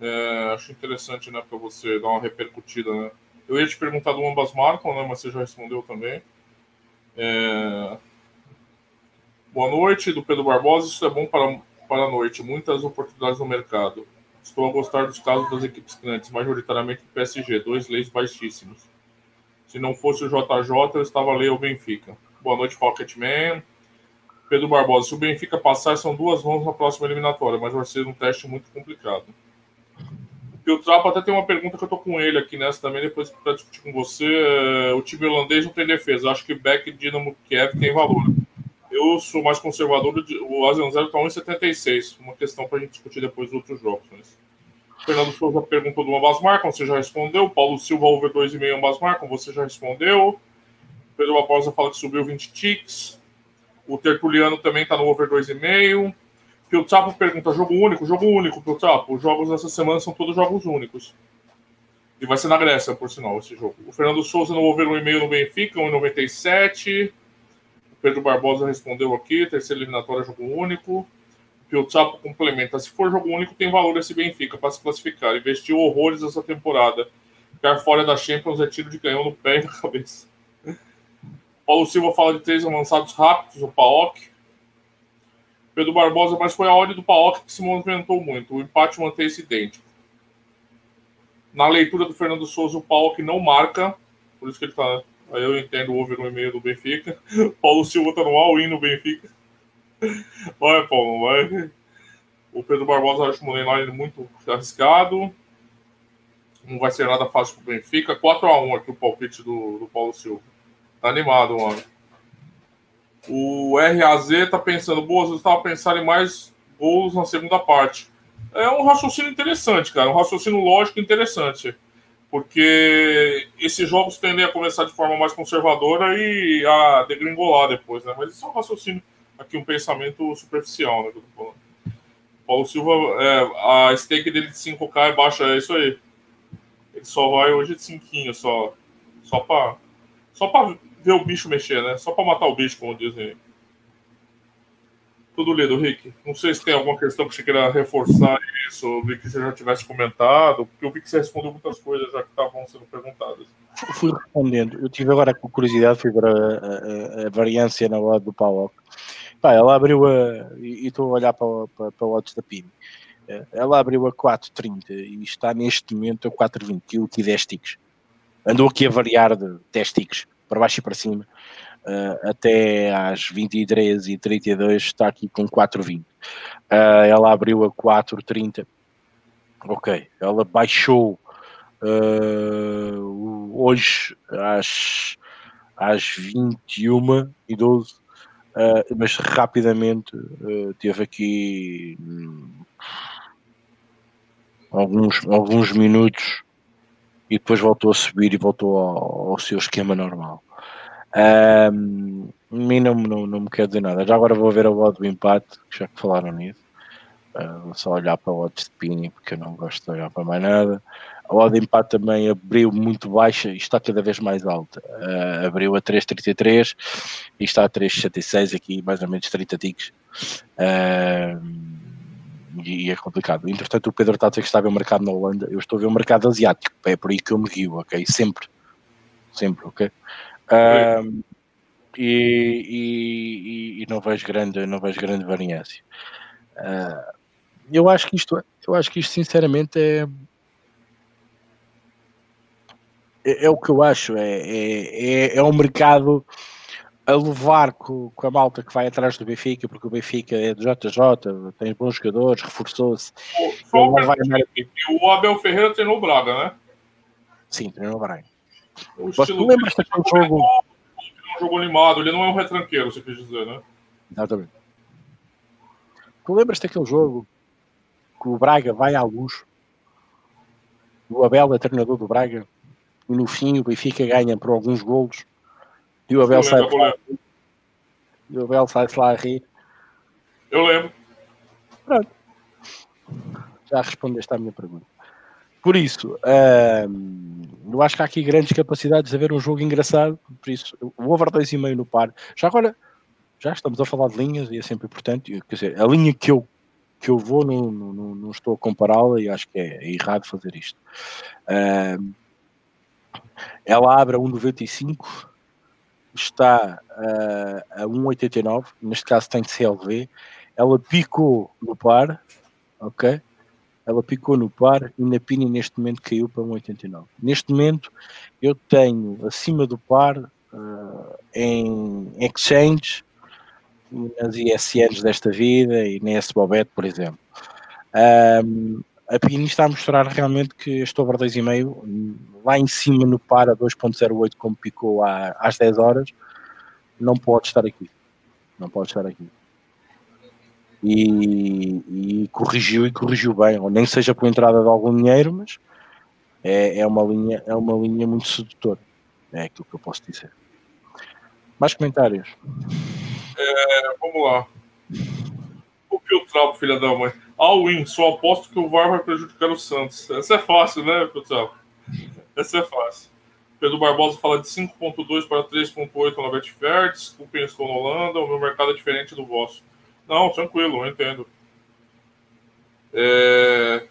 é, acho interessante, né, para você dar uma repercutida, né? Eu ia te perguntar do ambas marcam, né? Mas você já respondeu também. É... Boa noite, do Pedro Barbosa. Isso é bom para, para a noite. Muitas oportunidades no mercado. Estou a gostar dos casos das equipes grandes, majoritariamente do PSG. Dois leis baixíssimos. Se não fosse o JJ, eu estava a ler o Benfica. Boa noite, Pocketman. Pedro Barbosa. Se o Benfica passar, são duas mãos na próxima eliminatória, mas vai ser um teste muito complicado. E o Trapo até tem uma pergunta que eu tô com ele aqui nessa também, depois para discutir com você. É, o time holandês não tem defesa. Acho que Beck e Dinamo Kiev tem valor. Eu sou mais conservador, o Asian Zero tá 1,76. Uma questão para a gente discutir depois dos outros jogos. Mas... Fernando Souza perguntou do ambas marcam, você já respondeu. Paulo Silva, over 2,5 ambas marcam, você já respondeu. Pedro Barbosa fala que subiu 20 ticks. O Tertuliano também está no over 2,5. Piltrapo pergunta: jogo único? Jogo único, Piltrapo. Os jogos dessa semana são todos jogos únicos. E vai ser na Grécia, por sinal, esse jogo. O Fernando Souza no over 1,5 no Benfica, 1,97. O Pedro Barbosa respondeu aqui: terceira eliminatória, jogo único. Piltrapo complementa: se for jogo único, tem valor esse Benfica para se classificar. Investiu horrores essa temporada. Ficar fora da Champions é tiro de canhão no pé e na cabeça. <laughs> Paulo Silva fala de três avançados rápidos, o PAOK. Pedro Barbosa, mas foi a ordem do Paok que se movimentou muito. O empate mantém-se idêntico. Na leitura do Fernando Souza, o Paok não marca, por isso que ele está. Aí eu entendo o over no e-mail do Benfica. <laughs> Paulo Silva está no all-in no Benfica. <laughs> Vai, Paulo, vai. O Pedro Barbosa acha o Moneyline muito arriscado. Não vai ser nada fácil para o Benfica. 4x1 aqui o palpite do, do Paulo Silva. Tá animado, mano. O RAZ está pensando, boas, eu estava pensando em mais gols na segunda parte. É um raciocínio interessante, cara, um raciocínio lógico interessante. Porque esses jogos tendem a começar de forma mais conservadora e a degringolar depois, né? Mas isso é um raciocínio, aqui um pensamento superficial, né? Paulo Silva, é, a stake dele de 5K é baixa, é isso aí. Ele só vai hoje de 5 só. Só para só pra ver o bicho mexer, né? Só para matar o bicho, como dizem. Tudo lido, Rick. Não sei se tem alguma questão que você queira reforçar isso, ou que você já tivesse comentado, porque eu vi que você respondeu muitas coisas já que estavam sendo perguntadas. Fui respondendo. Eu tive agora com curiosidade, fui ver a, a, a variância na hora do Paulo. Pá, ela abriu a. E estou a olhar para, para, para o odds da PIN. Eh, ela abriu a 4,30 e está neste momento a 4,20. Eu aqui 10 ticks. Andou aqui a variar de 10 ticks, para baixo e para cima. Uh, até às 23 e 32 está aqui com 4,20. Uh, eh, ela abriu a 4,30. Ok. Ela baixou uh, hoje às, às 21 e 12 Uh, mas rapidamente teve aqui hum, alguns, alguns minutos e depois voltou a subir e voltou ao, ao seu esquema normal. A mim não, não, não me quer dizer nada. Já agora vou ver a odd do empate, já que falaram nisso. Uh, vou só olhar para o odd de Pini, porque eu não gosto de olhar para mais nada. A odd de empate também abriu muito baixa e está cada vez mais alta. Uh, abriu a 3,33 e está a 3,66 aqui, mais ou menos 30 ticks. Uh, e é complicado. Entretanto, o Pedro está a dizer que está a ver o mercado na Holanda. Eu estou a ver o mercado asiático. É por aí que eu me rio, ok? Sempre. Sempre, ok? Uh, e, e, e, não vejo grande, não vejo grande variância. Uh, eu acho que isto, eu acho que isto sinceramente é é, é o que eu acho, é, é, é, é um mercado a levar com, com, a malta que vai atrás do Benfica, porque o Benfica é do JJ, tem bons jogadores, reforçou-se. O, vai... o Abel Ferreira treinou o Braga, né? Sim, treinou o Braga. O Mas tu lembras daquele jogo? um jogo animado, ele não é um retranqueiro, você quis dizer, né? Exatamente. Tu lembras daquele jogo que o Braga vai à luz? O Abel é treinador do Braga e no fim o Benfica ganha por alguns golos e o Abel sai lá, e o Abel sai lá a rir. Eu lembro. Pronto. Já respondeste à minha pergunta. Por isso, eu acho que há aqui grandes capacidades de haver um jogo engraçado. Por isso, o over 2,5 no par. Já agora, já estamos a falar de linhas e é sempre importante. Quer dizer, a linha que eu, que eu vou, não, não, não estou a compará-la e acho que é, é errado fazer isto. Ela abre a 1,95, está uh, a 1,89, neste caso tem CLV. Ela picou no par, ok? Ela picou no par e na PINI neste momento caiu para 1,89. Neste momento eu tenho acima do par uh, em exchange, nas ISNs desta vida e na S-Bobet, por exemplo. Um, a Pini está a mostrar realmente que este over 2,5 lá em cima no par a 2.08 como picou há, às 10 horas não pode estar aqui. Não pode estar aqui. E, e corrigiu e corrigiu bem. Ou nem seja por entrada de algum dinheiro mas é, é uma linha é uma linha muito sedutora. É aquilo que eu posso dizer. Mais comentários? É, vamos lá. O trago filha da mãe? All-in, só aposto que o VAR vai prejudicar o Santos. Essa é fácil, né, pessoal? Essa é fácil. Pedro Barbosa fala de 5.2 para 3.8 na Betfair. Desculpem, estou na Holanda. O meu mercado é diferente do vosso. Não, tranquilo, eu entendo. É...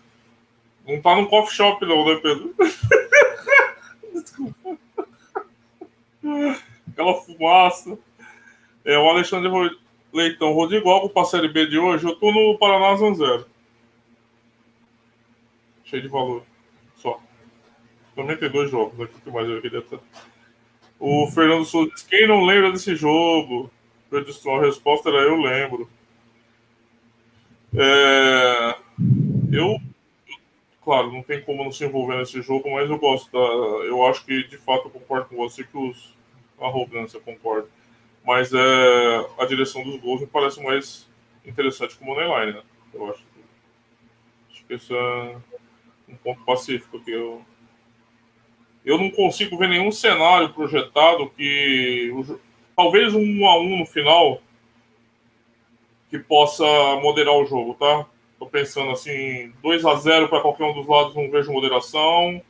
Não tá no coffee shop, não, né, Pedro? <laughs> Desculpa. Aquela fumaça. É, o Alexandre Leitão, Rodrigo, algo para a Série B de hoje? Eu tô no Paraná Zanzero. Cheio de valor. Só. Também tem dois jogos aqui que mais eu queria. O Fernando Souza diz: quem não lembra desse jogo? A resposta era eu lembro. É... Eu, claro, não tem como não se envolver nesse jogo, mas eu gosto da. Eu acho que de fato eu concordo com você que os. Arrogância, concordo Mas é, a direção dos gols me parece mais interessante como o Moneyline, né? Eu acho. Acho que esse é um ponto pacífico que eu. Eu não consigo ver nenhum cenário projetado que. Talvez um 1 a 1 no final que possa moderar o jogo, tá? Tô pensando assim, 2 a 0 para qualquer um dos lados, não vejo moderação.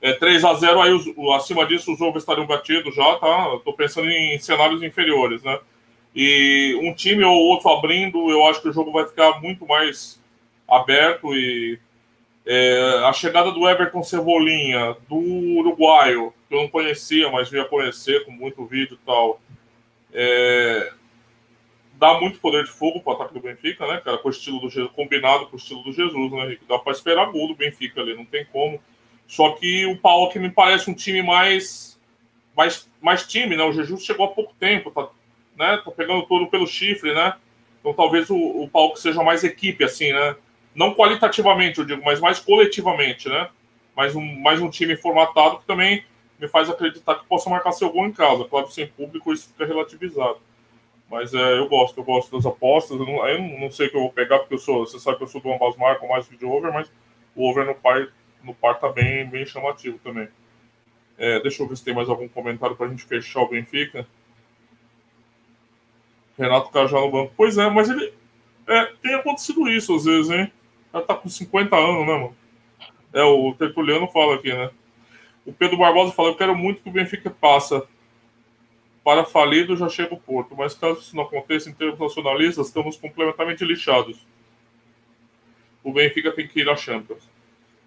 É 3 a 0 aí os, acima disso os ovos estariam batidos já, tá? Tô pensando em cenários inferiores, né? E um time ou outro abrindo, eu acho que o jogo vai ficar muito mais aberto e é, a chegada do Everton Cebolinha, do uruguaio, que eu não conhecia, mas via conhecer com muito vídeo e tal, é, dá muito poder de fogo para o ataque do Benfica, né, cara? Com o estilo do Jesus, combinado com o estilo do Jesus, né, Dá para esperar gol do Benfica ali, não tem como. Só que o Paulo me parece um time mais, mais, mais time, né? O Jesus chegou há pouco tempo, tá, né? Tá pegando todo pelo chifre, né? Então talvez o, o Paulo seja mais equipe, assim, né? Não qualitativamente, eu digo, mas mais coletivamente, né? Mais um, mais um time formatado que também me faz acreditar que possa marcar seu gol em casa. Claro, sem público isso fica relativizado. Mas é, eu gosto, eu gosto das apostas. Eu não, eu não sei o que eu vou pegar, porque eu sou, você sabe que eu sou do ambas marcas, mais vídeo over, mas o over no par, no par tá bem, bem chamativo também. É, deixa eu ver se tem mais algum comentário para a gente fechar o Benfica. Renato Cajá no banco. Pois é, mas ele. É, tem acontecido isso às vezes, hein? Já tá com 50 anos, né, mano? É, o Tertuliano fala aqui, né? O Pedro Barbosa fala: Eu quero muito que o Benfica passa para falido já chega o Porto, mas caso isso não aconteça em termos nacionalistas, estamos completamente lixados. O Benfica tem que ir à Champions.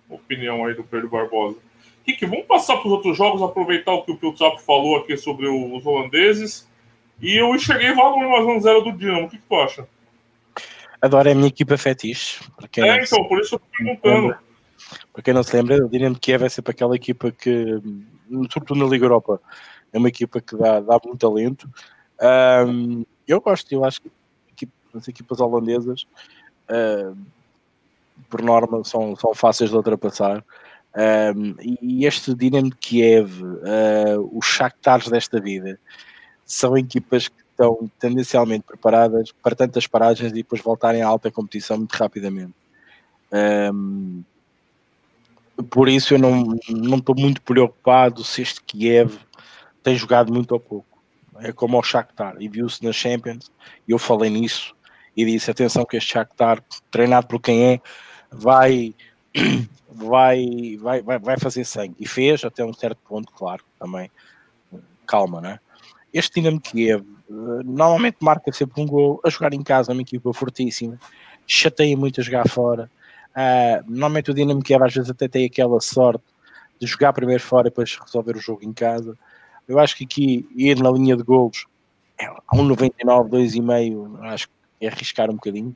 Opinião aí do Pedro Barbosa. Kiki, vamos passar para os outros jogos, aproveitar o que o Piltzap falou aqui sobre os holandeses. E eu enxerguei valor mais um zero do Dinamo. O que, que tu acha? Adoro é a minha equipa fetiche. é, então, por isso eu estou perguntando. Para quem não se lembra, o Dinamo Kiev é sempre aquela equipa que, sobretudo na Liga Europa, é uma equipa que dá, dá muito talento. Um, eu gosto, eu acho que as equipas holandesas, uh, por norma, são, são fáceis de ultrapassar. Um, e este Dinamo Kiev, uh, os Shakhtars desta vida, são equipas que estão tendencialmente preparadas para tantas paragens e depois voltarem à alta competição muito rapidamente. Um, por isso eu não, não estou muito preocupado se este Kiev tem jogado muito ou pouco. É como o Shakhtar, e viu-se na Champions, e eu falei nisso, e disse, atenção que este Shakhtar, treinado por quem é, vai, <clears throat> vai, vai, vai fazer sangue. E fez até um certo ponto, claro, também. Calma, né? Este Dinamo Kiev normalmente marca sempre um gol a jogar em casa, uma equipa fortíssima, chateia muito a jogar fora. Uh, normalmente o Dinamo Kiev às vezes até tem aquela sorte de jogar primeiro fora e depois resolver o jogo em casa. Eu acho que aqui ir na linha de golos é a 1,99, 2,5, acho que é arriscar um bocadinho.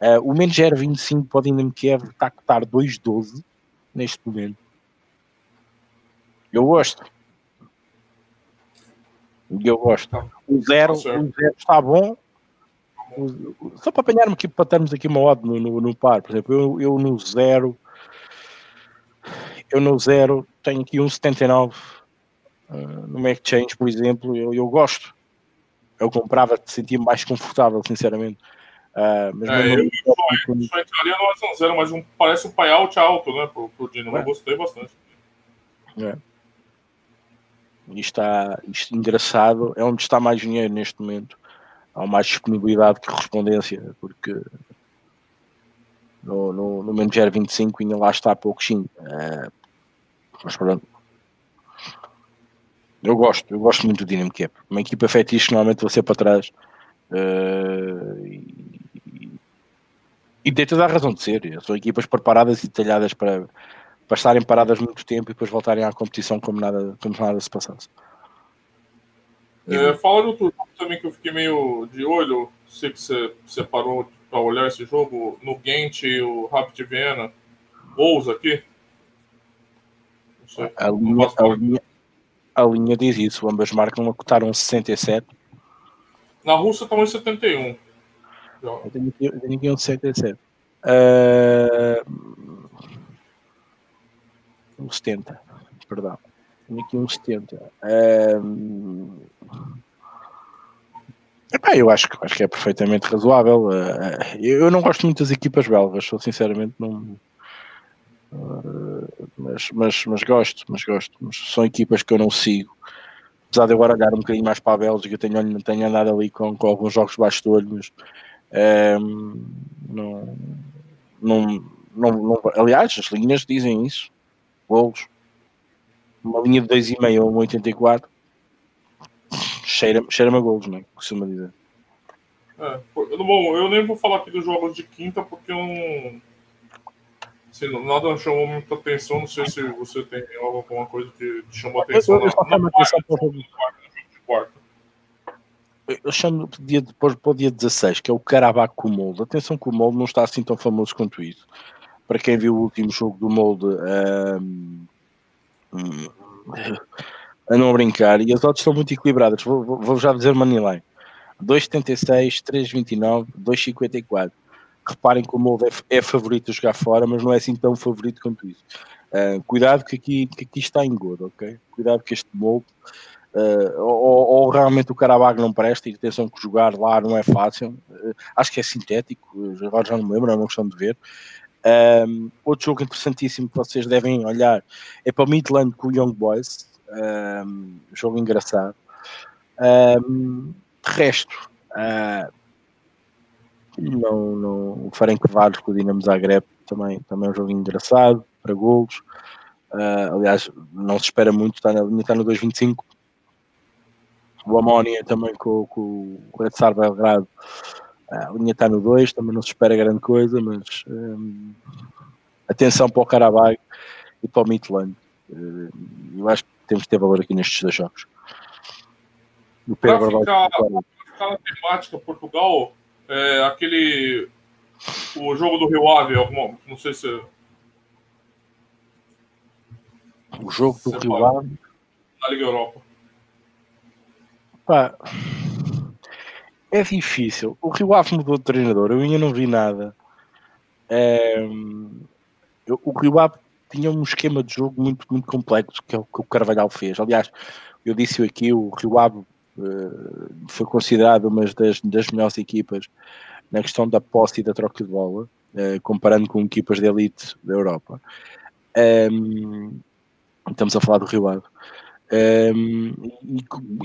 Uh, o menos 0,25 para o Dinamo Kiev está a cotar 2,12 neste momento. Eu gosto. Eu gosto. O zero, tá o zero está bom. só para apanhar-me aqui, para termos aqui uma odd no, no, no, par, por exemplo, eu, eu no zero, eu no zero tenho aqui um 79 uh, no exchange, por exemplo, eu, eu gosto. Eu comprava, te sentia mais confortável, sinceramente. Uh, mas é, eu, eu, eu só entraria no zero, mas um, parece um payout alto, né, pro, pro Dino. É. Eu gostei bastante. É. E está engraçado, é onde está mais dinheiro neste momento. Há mais disponibilidade que correspondência, porque no, no, no menos 0,25 ainda lá está pouquinho. É, mas pronto. Eu gosto, eu gosto muito do Dinamo Kiev. Uma equipa fetiche normalmente você para trás. Uh, e, e tem toda a razão de ser. São equipas preparadas e detalhadas para, para estarem paradas muito tempo e depois voltarem à competição como nada, como nada se passasse. É, fala do outro jogo também que eu fiquei meio de olho, sei que você separou para olhar esse jogo, no Gent e o Rapid Viena, gols aqui. A linha, a, linha, a linha diz isso, ambas marcam a cotar um 67. Na Rússia estão em 71. Eu tenho aqui, eu tenho aqui um 67. Uh, um 70, perdão. Tenho aqui um 70. Um, Epá, eu acho, acho que é perfeitamente razoável. Eh, eu não gosto muito das equipas belgas, sou sinceramente não. Eh, mas, mas, mas gosto, mas gosto. Mas são equipas que eu não sigo. Apesar de agora olhar um bocadinho mais para a Bélgica, tenho, tenho andado ali com, com alguns jogos baixo de olho, mas um, não, não, não, Aliás, as linhas dizem isso. Golos. Uma linha de 2,5 ou 1,84 cheira-me cheira a golos, não é? Costuma dizer. É, bom, eu nem vou falar aqui dos jogos de quinta porque eu não. Assim, nada chamou muita atenção. Não sei se você tem alguma coisa que te chamou a atenção. Eu, eu, na, quarta. Chamo dia, depois para o dia 16, que é o Carabao com o Molde. Atenção que o Molde não está assim tão famoso quanto isso. Para quem viu o último jogo do Molde, um, a não brincar, e as odds estão muito equilibradas. Vou, vou, vou já dizer Moneyline: 2,76, 3,29, 2,54. Reparem que o Molde é, é, favorito a jogar fora, mas não é assim tão favorito quanto isso. Uh, cuidado que aqui, que aqui está em gordo, ok? Cuidado que este Molde. Uh, ou, ou, realmente o Carabag não presta e atenção que jogar lá não é fácil. Uh, acho que é sintético, agora já não me lembro, é uma questão de ver. Um, outro jogo interessantíssimo que vocês devem olhar é para o Midland com o Young Boys. Um, jogo engraçado. Um, de resto, uh, não, não, o Ferencváros com o Dinamo Zagreb também, também é um jogo engraçado para golos. Uh, aliás, não se espera muito, está, na, está no 2.25. O Amónia também com, com o Red Star Belgrado a linha está no 2, também não se espera grande coisa, mas hum, atenção para o Carabag e para o Midland. Uh, eu acho que temos que ter valor aqui nestes dois jogos. Para ficar, ficar na temática Portugal, é, aquele. O jogo do Rio Ave, não sei se. O jogo do Rio Ave. Na Liga Europa. Pá, é difícil. O Rio Ave mudou de treinador, eu ainda não vi nada. É, eu, o Rio Ave tinha um esquema de jogo muito, muito complexo, que é o que o Carvalhal fez. Aliás, eu disse aqui, o Rio Ave uh, foi considerado uma das, das melhores equipas na questão da posse e da troca de bola, uh, comparando com equipas de elite da Europa. Um, estamos a falar do Rio Ave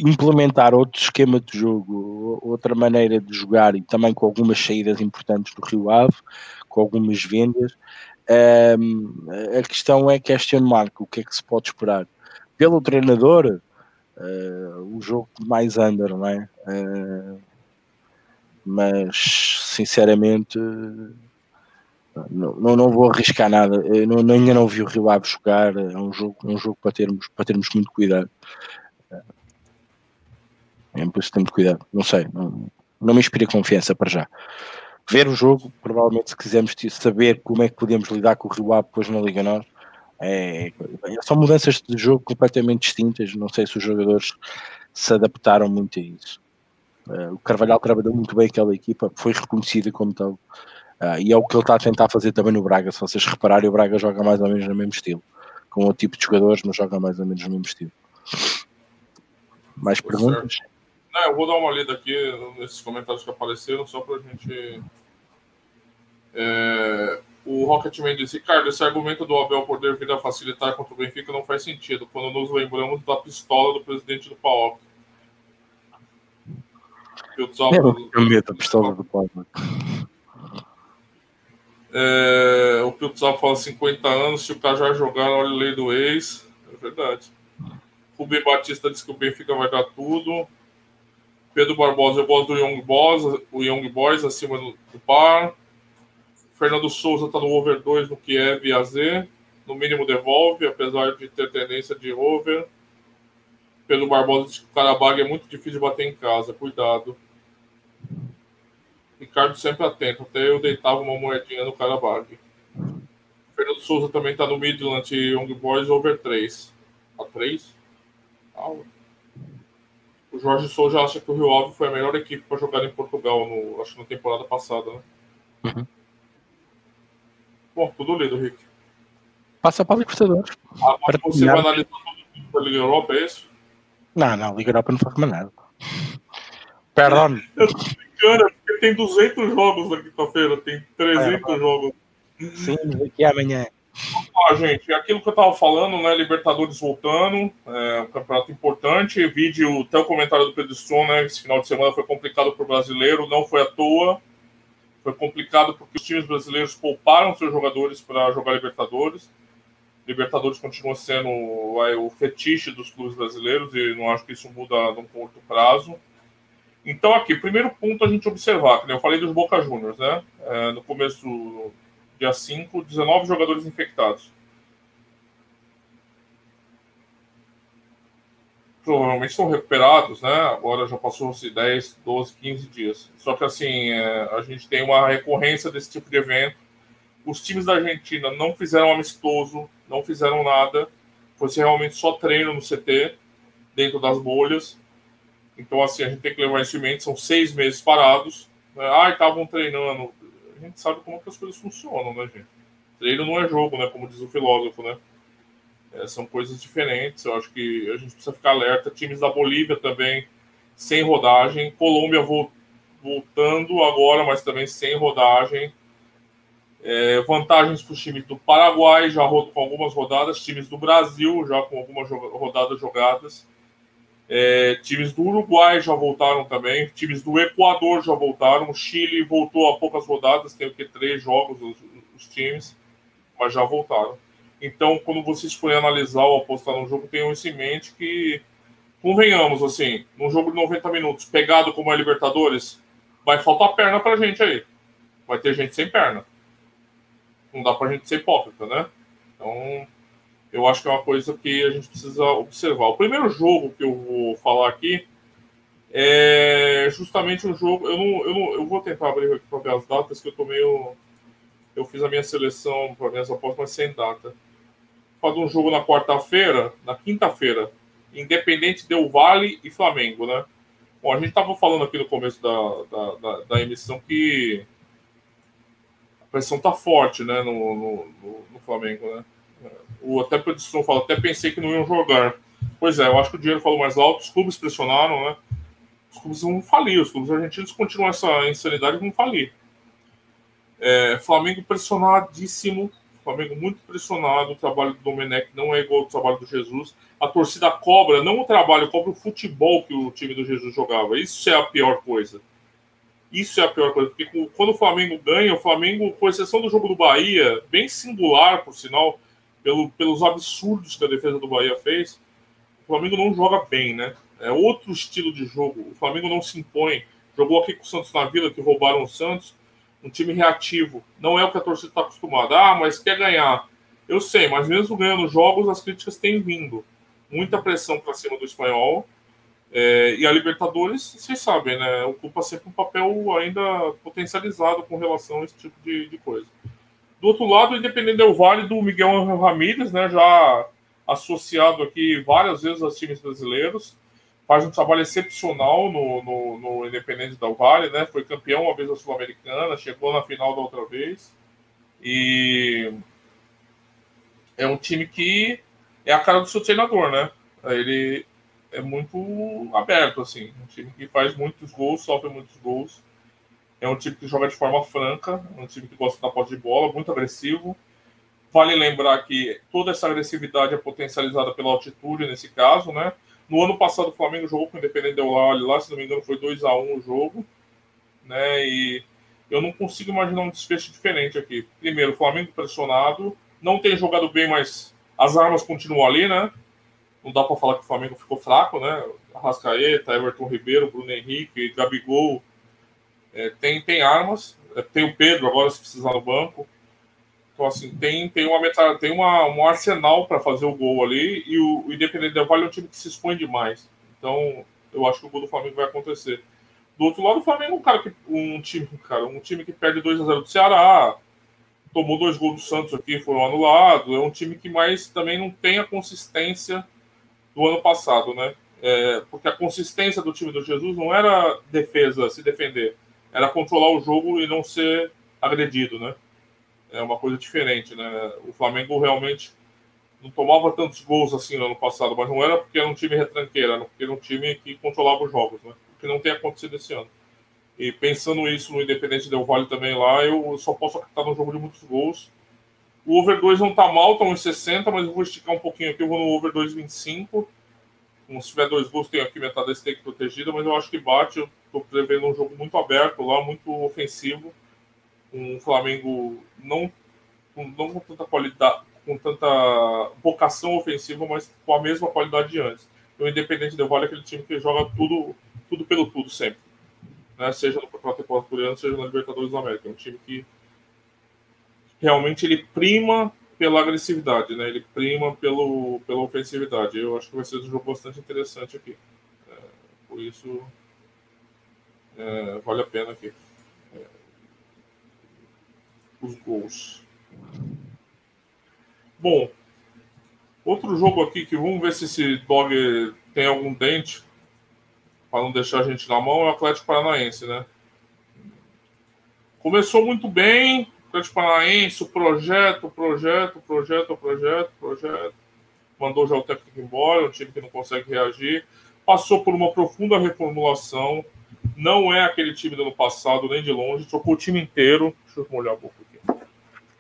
implementar outro esquema de jogo, outra maneira de jogar e também com algumas saídas importantes do Rio Ave, com algumas vendas. A questão é que este ano marca o que é que se pode esperar? Pelo treinador, uh, o jogo mais under, não é? Uh, mas sinceramente não, não, não, vou arriscar nada. Eu não, ainda não vi o Rio Ave jogar. É um jogo, um jogo para, termos, para termos muito cuidado. É por isso temos cuidado. Não sei, não, não me inspira confiança para já. Ver o jogo, provavelmente, se quisermos saber como é que podemos lidar com o Rio Ave depois na Liga Norte, é, são mudanças de jogo completamente distintas. Não sei se os jogadores se adaptaram muito a isso. Uh, o Carvalhal trabalhou muito bem aquela equipa, foi reconhecida como tal. Uh, e é o que ele está a tentar fazer também no Braga. Se vocês repararem, o Braga joga mais ou menos no mesmo estilo. Com outro tipo de jogadores, mas joga mais ou menos no mesmo estilo. Mais perguntas? Não, eu vou dar uma lida aqui nesses comentários que apareceram, só para a gente. É... O Rocketman disse: Ricardo, esse argumento do Abel poder vir a facilitar contra o Benfica não faz sentido, quando nos lembramos da pistola do presidente do PAOC. Eu tenho medo da pistola do PAOC. É, o Piltzal fala 50 anos, se o Cajá jogar, olha a lei do ex. É verdade. Rubem Batista diz que o Benfica vai dar tudo. Pedro Barbosa, eu gosto do Young Boys, o Young Boys acima do, do par. Fernando Souza está no over 2 no Kiev e AZ. No mínimo devolve, apesar de ter tendência de over. Pedro Barbosa diz que o Carabag é muito difícil de bater em casa. Cuidado. Ricardo sempre atento, até eu deitava uma moedinha no Carabag. Fernando Souza também está no Midland Young Boys over 3. A 3? Ah, o Jorge Souza acha que o Rio Ave foi a melhor equipe para jogar em Portugal, no, acho que na temporada passada, né? Uhum. Bom, tudo lido, Rick. Passa para a Libertadores. Agora você vai analisar tudo da Liga Europa, é isso? Não, não, Liga Europa não faz mais nada Perdão. <laughs> É porque tem 200 jogos na quinta-feira, tem 300 É, jogos. Sim, aqui amanhã. Ah, gente, aquilo que eu tava falando, né? Libertadores voltando, é um campeonato importante. Vídeo, até o comentário do Pedro Stron, né? Esse final de semana foi complicado para o brasileiro, não foi à toa. Foi complicado porque os times brasileiros pouparam seus jogadores para jogar Libertadores. Libertadores continua sendo o fetiche dos clubes brasileiros e não acho que isso muda num curto prazo. Então, aqui, primeiro ponto a gente observar, que eu falei dos Boca Juniors, né? É, no começo do dia 5, 19 jogadores infectados. Provavelmente estão recuperados, né? Agora já passou-se 10, 12, 15 dias. Só que, assim, é, a gente tem uma recorrência desse tipo de evento. Os times da Argentina não fizeram amistoso, não fizeram nada. Foi realmente só treino no CT, dentro das bolhas. Então, assim, a gente tem que levar isso em mente. São seis meses parados. Né? Ah, estavam treinando. A gente sabe como que as coisas funcionam, né, gente? Treino não é jogo, né? Como diz o filósofo, né? É, são coisas diferentes. Eu acho que a gente precisa ficar alerta. Times da Bolívia também sem rodagem. Colômbia voltando agora, mas também sem rodagem. É, vantagens para os times do Paraguai, já com algumas rodadas. Times do Brasil, já com algumas rodadas jogadas. É, times do Uruguai já voltaram também. Times do Equador já voltaram. O Chile voltou a poucas rodadas, tem o que três jogos os, os, times, mas já voltaram. Então, quando vocês forem analisar ou apostar no jogo, tenham isso em mente que, convenhamos, assim, num jogo de 90 minutos, pegado como é Libertadores, vai faltar perna pra gente aí. Vai ter gente sem perna. Não dá pra gente ser hipócrita, né? Então, eu acho que é uma coisa que a gente precisa observar. O primeiro jogo que eu vou falar aqui é justamente um jogo. Eu não, eu não, eu vou tentar abrir aqui para ver as datas que eu tô meio. Eu fiz a minha seleção para minhas apostas, mas sem data. Fazer um jogo na quarta-feira, na quinta-feira, Independente Del Vale e Flamengo, né? Bom, a gente estava falando aqui no começo da, da, da, da, emissão que a pressão tá forte, né, no, no, no Flamengo, né? O até produção fala, até pensei que não iam jogar. Pois é, eu acho que o dinheiro falou mais alto, os clubes pressionaram, né? Os clubes vão falir, os clubes argentinos continuam essa insanidade e vão falir. É, Flamengo pressionadíssimo, Flamengo muito pressionado, o trabalho do Domenech não é igual ao trabalho do Jesus. A torcida cobra, não o trabalho, cobra o futebol que o time do Jesus jogava. Isso é a pior coisa. Isso é a pior coisa, porque quando o Flamengo ganha, o Flamengo, com exceção do jogo do Bahia, bem singular, por sinal, pelo, pelos absurdos que a defesa do Bahia fez, o Flamengo não joga bem, né? É outro estilo de jogo. O Flamengo não se impõe. Jogou aqui com o Santos na Vila, que roubaram o Santos. Um time reativo. Não é o que a torcida está acostumada. Ah, mas quer ganhar. Eu sei, mas mesmo ganhando jogos, as críticas têm vindo. Muita pressão para cima do espanhol. É, e a Libertadores, vocês sabem, né? Ocupa sempre um papel ainda potencializado com relação a esse tipo de, de coisa. Do outro lado, Independente Del Vale do Miguel Ramírez, né, já associado aqui várias vezes aos times brasileiros, faz um trabalho excepcional no, no, no Independente Del Vale, né, foi campeão uma vez da Sul-Americana, chegou na final da outra vez, e é um time que é a cara do seu treinador, né, ele é muito aberto, assim, um time que faz muitos gols, sofre muitos gols, é um time que joga de forma franca, um time que gosta da posse de bola, muito agressivo. Vale lembrar que toda essa agressividade é potencializada pela altitude nesse caso, né? No ano passado o Flamengo jogou com o Independente Del Valle lá, se não me engano foi 2 a 1 o jogo, né? E eu não consigo imaginar um desfecho diferente aqui. Primeiro, o Flamengo pressionado, não tem jogado bem, mas as armas continuam ali, né? Não dá para falar que o Flamengo ficou fraco, né? Arrascaeta, Everton Ribeiro, Bruno Henrique, Gabigol, é, tem, tem armas, é, tem o Pedro agora se precisar no banco. Então, assim, tem, tem, uma, tem uma, um arsenal para fazer o gol ali e o, o Independente Del Valle é um time que se expõe demais. Então, eu acho que o gol do Flamengo vai acontecer. Do outro lado, o Flamengo é um cara que um time, cara, um time que perde 2 a 0 do Ceará, tomou dois gols do Santos aqui, foram anulados. É um time que mais também não tem a consistência do ano passado, né? É, porque a consistência do time do Jesus não era defesa, se defender era controlar o jogo e não ser agredido, né? É uma coisa diferente, né? O Flamengo realmente não tomava tantos gols assim no ano passado, mas não era porque era um time retranqueiro, era porque era um time que controlava os jogos, né? que não tem acontecido esse ano. E pensando isso no Independente Del Vale também lá, eu só posso acreditar num jogo de muitos gols. O over 2 não tá mal, tá uns 60, mas eu vou esticar um pouquinho aqui, eu vou no over 2,25. Se tiver dois gols, tenho aqui metade da stake protegida, mas eu acho que bate. Eu tô prevendo um jogo muito aberto lá, muito ofensivo. Um Flamengo não, não com tanta qualidade, com tanta vocação ofensiva, mas com a mesma qualidade de antes. O Independente Del Vale é aquele time que joga tudo, tudo pelo tudo sempre. Né? Seja no Campeonato Equatoriano, seja na Libertadores da América. É um time que realmente ele prima pela agressividade, né? Ele prima pelo, pela ofensividade. Eu acho que vai ser um jogo bastante interessante aqui. É, por isso, é, vale a pena aqui. É, os gols. Bom, outro jogo aqui que vamos ver se esse dog tem algum dente para não deixar a gente na mão é o Atlético Paranaense, né? Começou muito bem, Atlético Paranaense, o projeto, projeto, projeto, projeto, projeto. Mandou já o técnico embora, um time que não consegue reagir. Passou por uma profunda reformulação. Não é aquele time do ano passado, nem de longe. Trocou o time inteiro. Deixa eu molhar a boca aqui.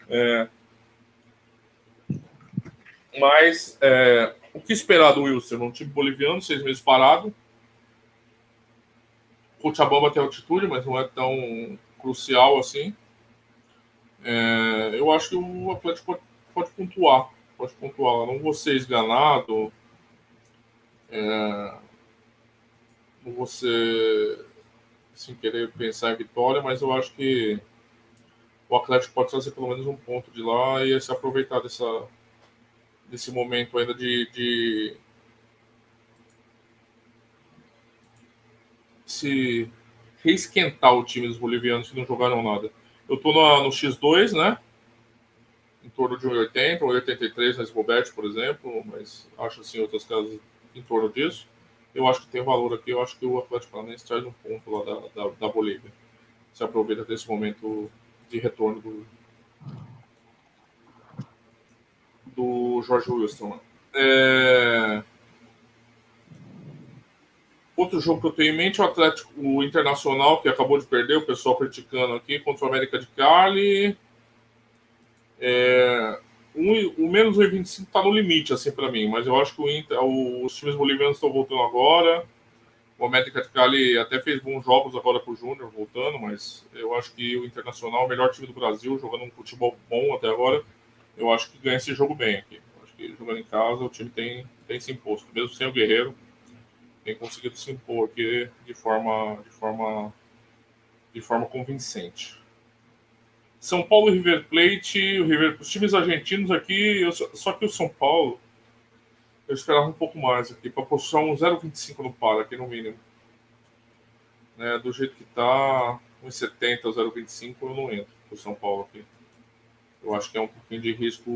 É... Mas é... o que esperar do Wilson? Um time boliviano, seis meses parado. Cochabamba tem altitude, mas não é tão crucial assim. É, eu acho que o Atlético pode, pode pontuar. Pode pontuar. Não vou ser esganado. É, não vou ser sem querer pensar em vitória, mas eu acho que o Atlético pode trazer pelo menos um ponto de lá e se aproveitar dessa, desse momento ainda de, de se reesquentar o time dos bolivianos que não jogaram nada. Eu estou no, no, X2, né? Em torno de 1,80, 1,83 na Sbobet, por exemplo, mas acho assim outras casas em torno disso. Eu acho que tem valor aqui, eu acho que o Atlético Paranaense traz um ponto lá da, da, da Bolívia. Se aproveita desse momento de retorno do, do Jorge Wilson. É... Outro jogo que eu tenho em mente é o Atlético, o Internacional, que acabou de perder, o pessoal criticando aqui, contra o América de Cali. É, um, o menos 1,25 está no limite, assim, para mim, mas eu acho que o Inter, os times bolivianos estão voltando agora. O América de Cali até fez bons jogos agora com o Júnior voltando, mas eu acho que o Internacional, o melhor time do Brasil, jogando um futebol bom até agora, eu acho que ganha esse jogo bem aqui. Eu acho que jogando em casa, o time tem, tem se imposto, mesmo sem o Guerreiro tem conseguido se impor aqui de forma, de forma, de forma convincente. São Paulo e River Plate, o River, os times argentinos aqui, eu, só que o São Paulo, eu esperava um pouco mais aqui, para postar um 0,25 no par, aqui no mínimo. Né, do jeito que tá, 1,70 ou 0,25 eu não entro o São Paulo aqui. Eu acho que é um pouquinho de risco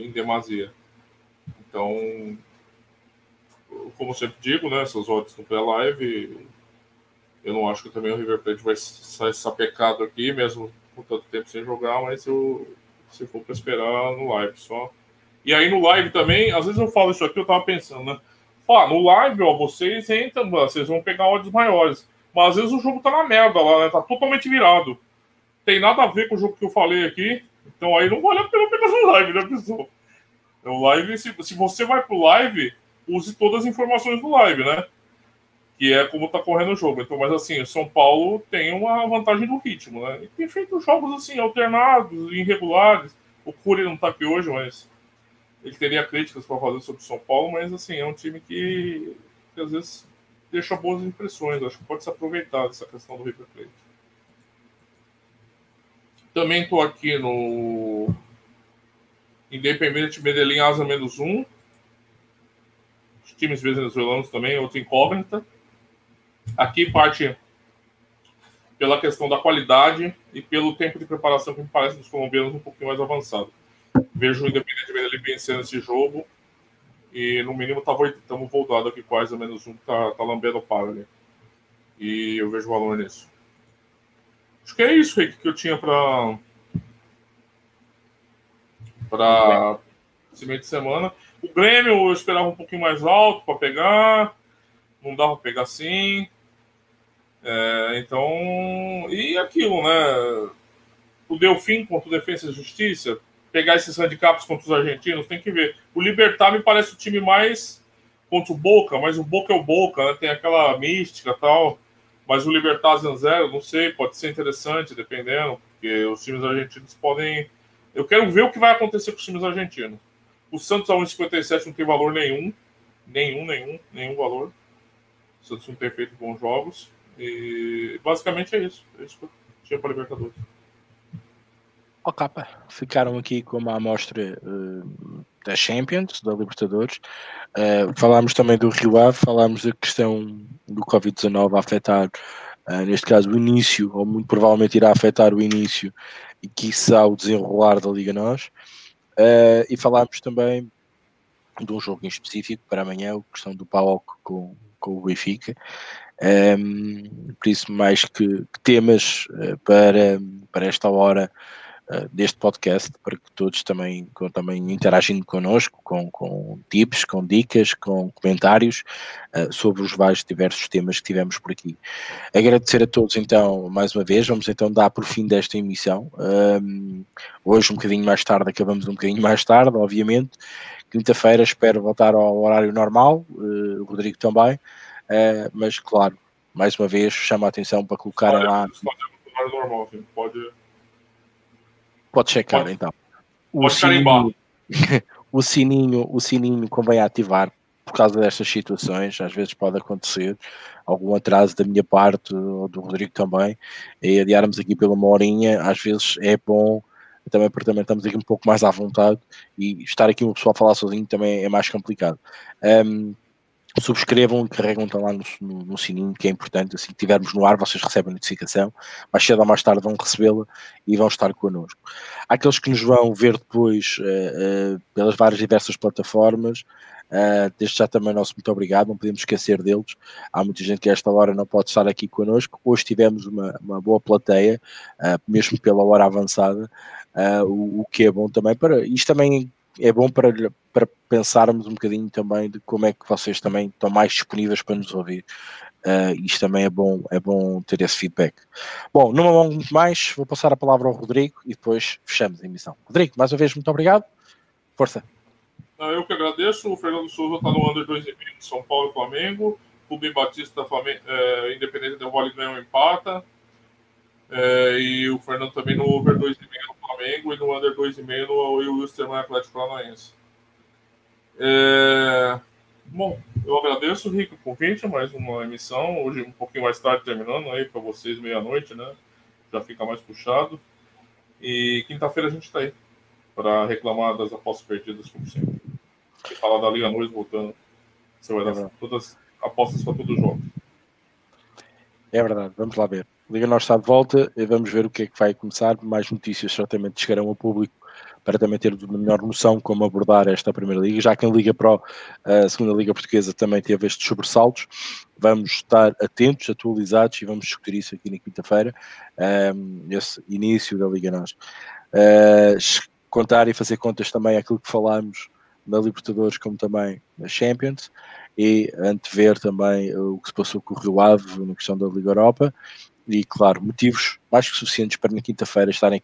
em demasia. Então, como sempre digo, né, essas odds no pré-live, eu não acho que também o River Plate vai sair sapecado aqui, mesmo com tanto tempo sem jogar, mas eu, se for para esperar no live só. E aí no live também, às vezes eu falo isso aqui, eu tava pensando, né? Pá, no live, ó, vocês entram, vocês vão pegar odds maiores. Mas às vezes o jogo tá na merda lá, né? Tá totalmente virado. Tem nada a ver com o jogo que eu falei aqui. Então aí não vale a pena pegar no live, né, pessoal? No live, se, se você vai pro live, use todas as informações do live, né? Que é como tá correndo o jogo. Então, mas assim, o São Paulo tem uma vantagem no ritmo, né? E tem feito jogos assim, alternados, irregulares. O Cury não tá aqui hoje, mas ele teria críticas para fazer sobre o São Paulo, mas assim, é um time que, que às vezes deixa boas impressões. Acho que pode se aproveitar dessa questão do River Plate. Também estou aqui no Independente Medellín Asa menos um times venezuelanos também, outro incógnita. Aqui parte pela questão da qualidade e pelo tempo de preparação que me parece dos colombianos um pouquinho mais avançado. Vejo o Independente ele vencendo esse jogo e no mínimo estamos voltados aqui quase a menos um, tá, tá lambendo o par ali. E eu vejo valor nisso. Acho que é isso, Rick, que eu tinha para para esse meio de semana. O Grêmio eu esperava um pouquinho mais alto para pegar. Não dava para pegar assim. É, então, e aquilo, né? O Delfim contra o Defesa e Justiça, pegar esses handicaps contra os argentinos, tem que ver. O Libertar me parece o time mais contra o Boca, mas o Boca é o Boca, né? tem aquela mística tal. Mas o Libertar zero, não sei, pode ser interessante, dependendo, porque os times argentinos podem. Eu quero ver o que vai acontecer com os times argentinos. O Santos a 1,57 não tem valor nenhum. Nenhum, nenhum, nenhum valor. O Santos não tem feito bons jogos. E basicamente é isso. É isso que eu tinha para Libertadores. Ó, capa, ficaram aqui com uma amostra uh, da Champions, da Libertadores. Uh, falámos também do Rio Ave, falámos da questão do Covid-19 a afetar, uh, neste caso, o início, ou muito provavelmente irá afetar o início e que será o desenrolar da Liga Nós. Uh, e falámos também de um jogo em específico para amanhã, a questão do PAOC com, com o Benfica. Um, ehm, por isso, mais que, que temas uh, para, para esta hora uh, deste podcast, para que todos também, com, também interagindo connosco, com, com tips, com dicas, com comentários uh, sobre os vários diversos temas que tivemos por aqui. Agradecer a todos então mais uma vez, vamos então dar por fim desta emissão. Um, ehm, hoje um bocadinho mais tarde, acabamos um bocadinho mais tarde, obviamente. Quinta-feira espero voltar ao horário normal, o Rodrigo também. Uh, mas, claro, mais uma vez, chama a atenção para colocarem lá. Normal, assim. pode... pode checar, pode, então. O pode sininho, <laughs> o sininho, o sininho convém ativar por causa destas situações, às vezes pode acontecer algum atraso da minha parte ou do Rodrigo também, e adiarmos aqui pela uma horinha, às vezes é bom também porque também estamos aqui um pouco mais à vontade e estar aqui uma pessoa a falar sozinho também é mais complicado. Um, subscrevam e carregam então lá no, no, no, sininho, que é importante. Assim que estivermos no ar, vocês recebem a notificação. Mais cedo ou mais tarde vão recebê-la e vão estar connosco. Aqueles que nos vão ver depois uh, uh, pelas várias diversas plataformas. Uh, desde já também nosso muito obrigado, não podemos esquecer deles. Há muita gente que a esta hora não pode estar aqui connosco. Hoje tivemos uma, uma boa plateia, mesmo pela hora avançada, o, o, que é bom também para. Isto também é bom para, para pensarmos um bocadinho também de como é que vocês também estão mais disponíveis para nos ouvir. Uh, isto também é bom, é bom ter esse feedback. Bom, não me alongo muito mais, vou passar a palavra ao Rodrigo e depois fechamos a emissão. Rodrigo, mais uma vez, muito obrigado. Força. Eu que agradeço. O Fernando Souza está no under 2,5 de São Paulo e Flamengo. Rubem Batista, Flamengo, é, Independente do Vale ganha um empata. É, e o Fernando também no over 2,5 no Flamengo e no under 2,5 no Wilstermann Atlético Paranaense. É... Bom, eu agradeço, Rico, o convite, mais uma emissão. Hoje, um pouquinho mais tarde, terminando aí para vocês, meia-noite, né? Já fica mais puxado. E quinta-feira a gente está aí para reclamar das apostas perdidas, como sempre. E falar da Liga Noite voltando. Você vai dar é todas apostas para todo jogo. É verdade, vamos lá ver. Liga Nós está de volta e vamos ver o que é que vai começar. Mais notícias certamente chegarão ao público para também ter uma melhor noção como abordar esta Primeira Liga. Já que em Liga Pro, a Segunda Liga Portuguesa também teve estes sobressaltos. Vamos estar atentos, atualizados e vamos discutir isso aqui na quinta-feira, um, esse início da Liga Nós. Uh, contar e fazer contas também aquilo que falámos na Libertadores, como também na Champions, e antever também o que se passou com o Rio Ave na questão da Liga Europa, e claro, motivos mais que suficientes para na quinta-feira estarem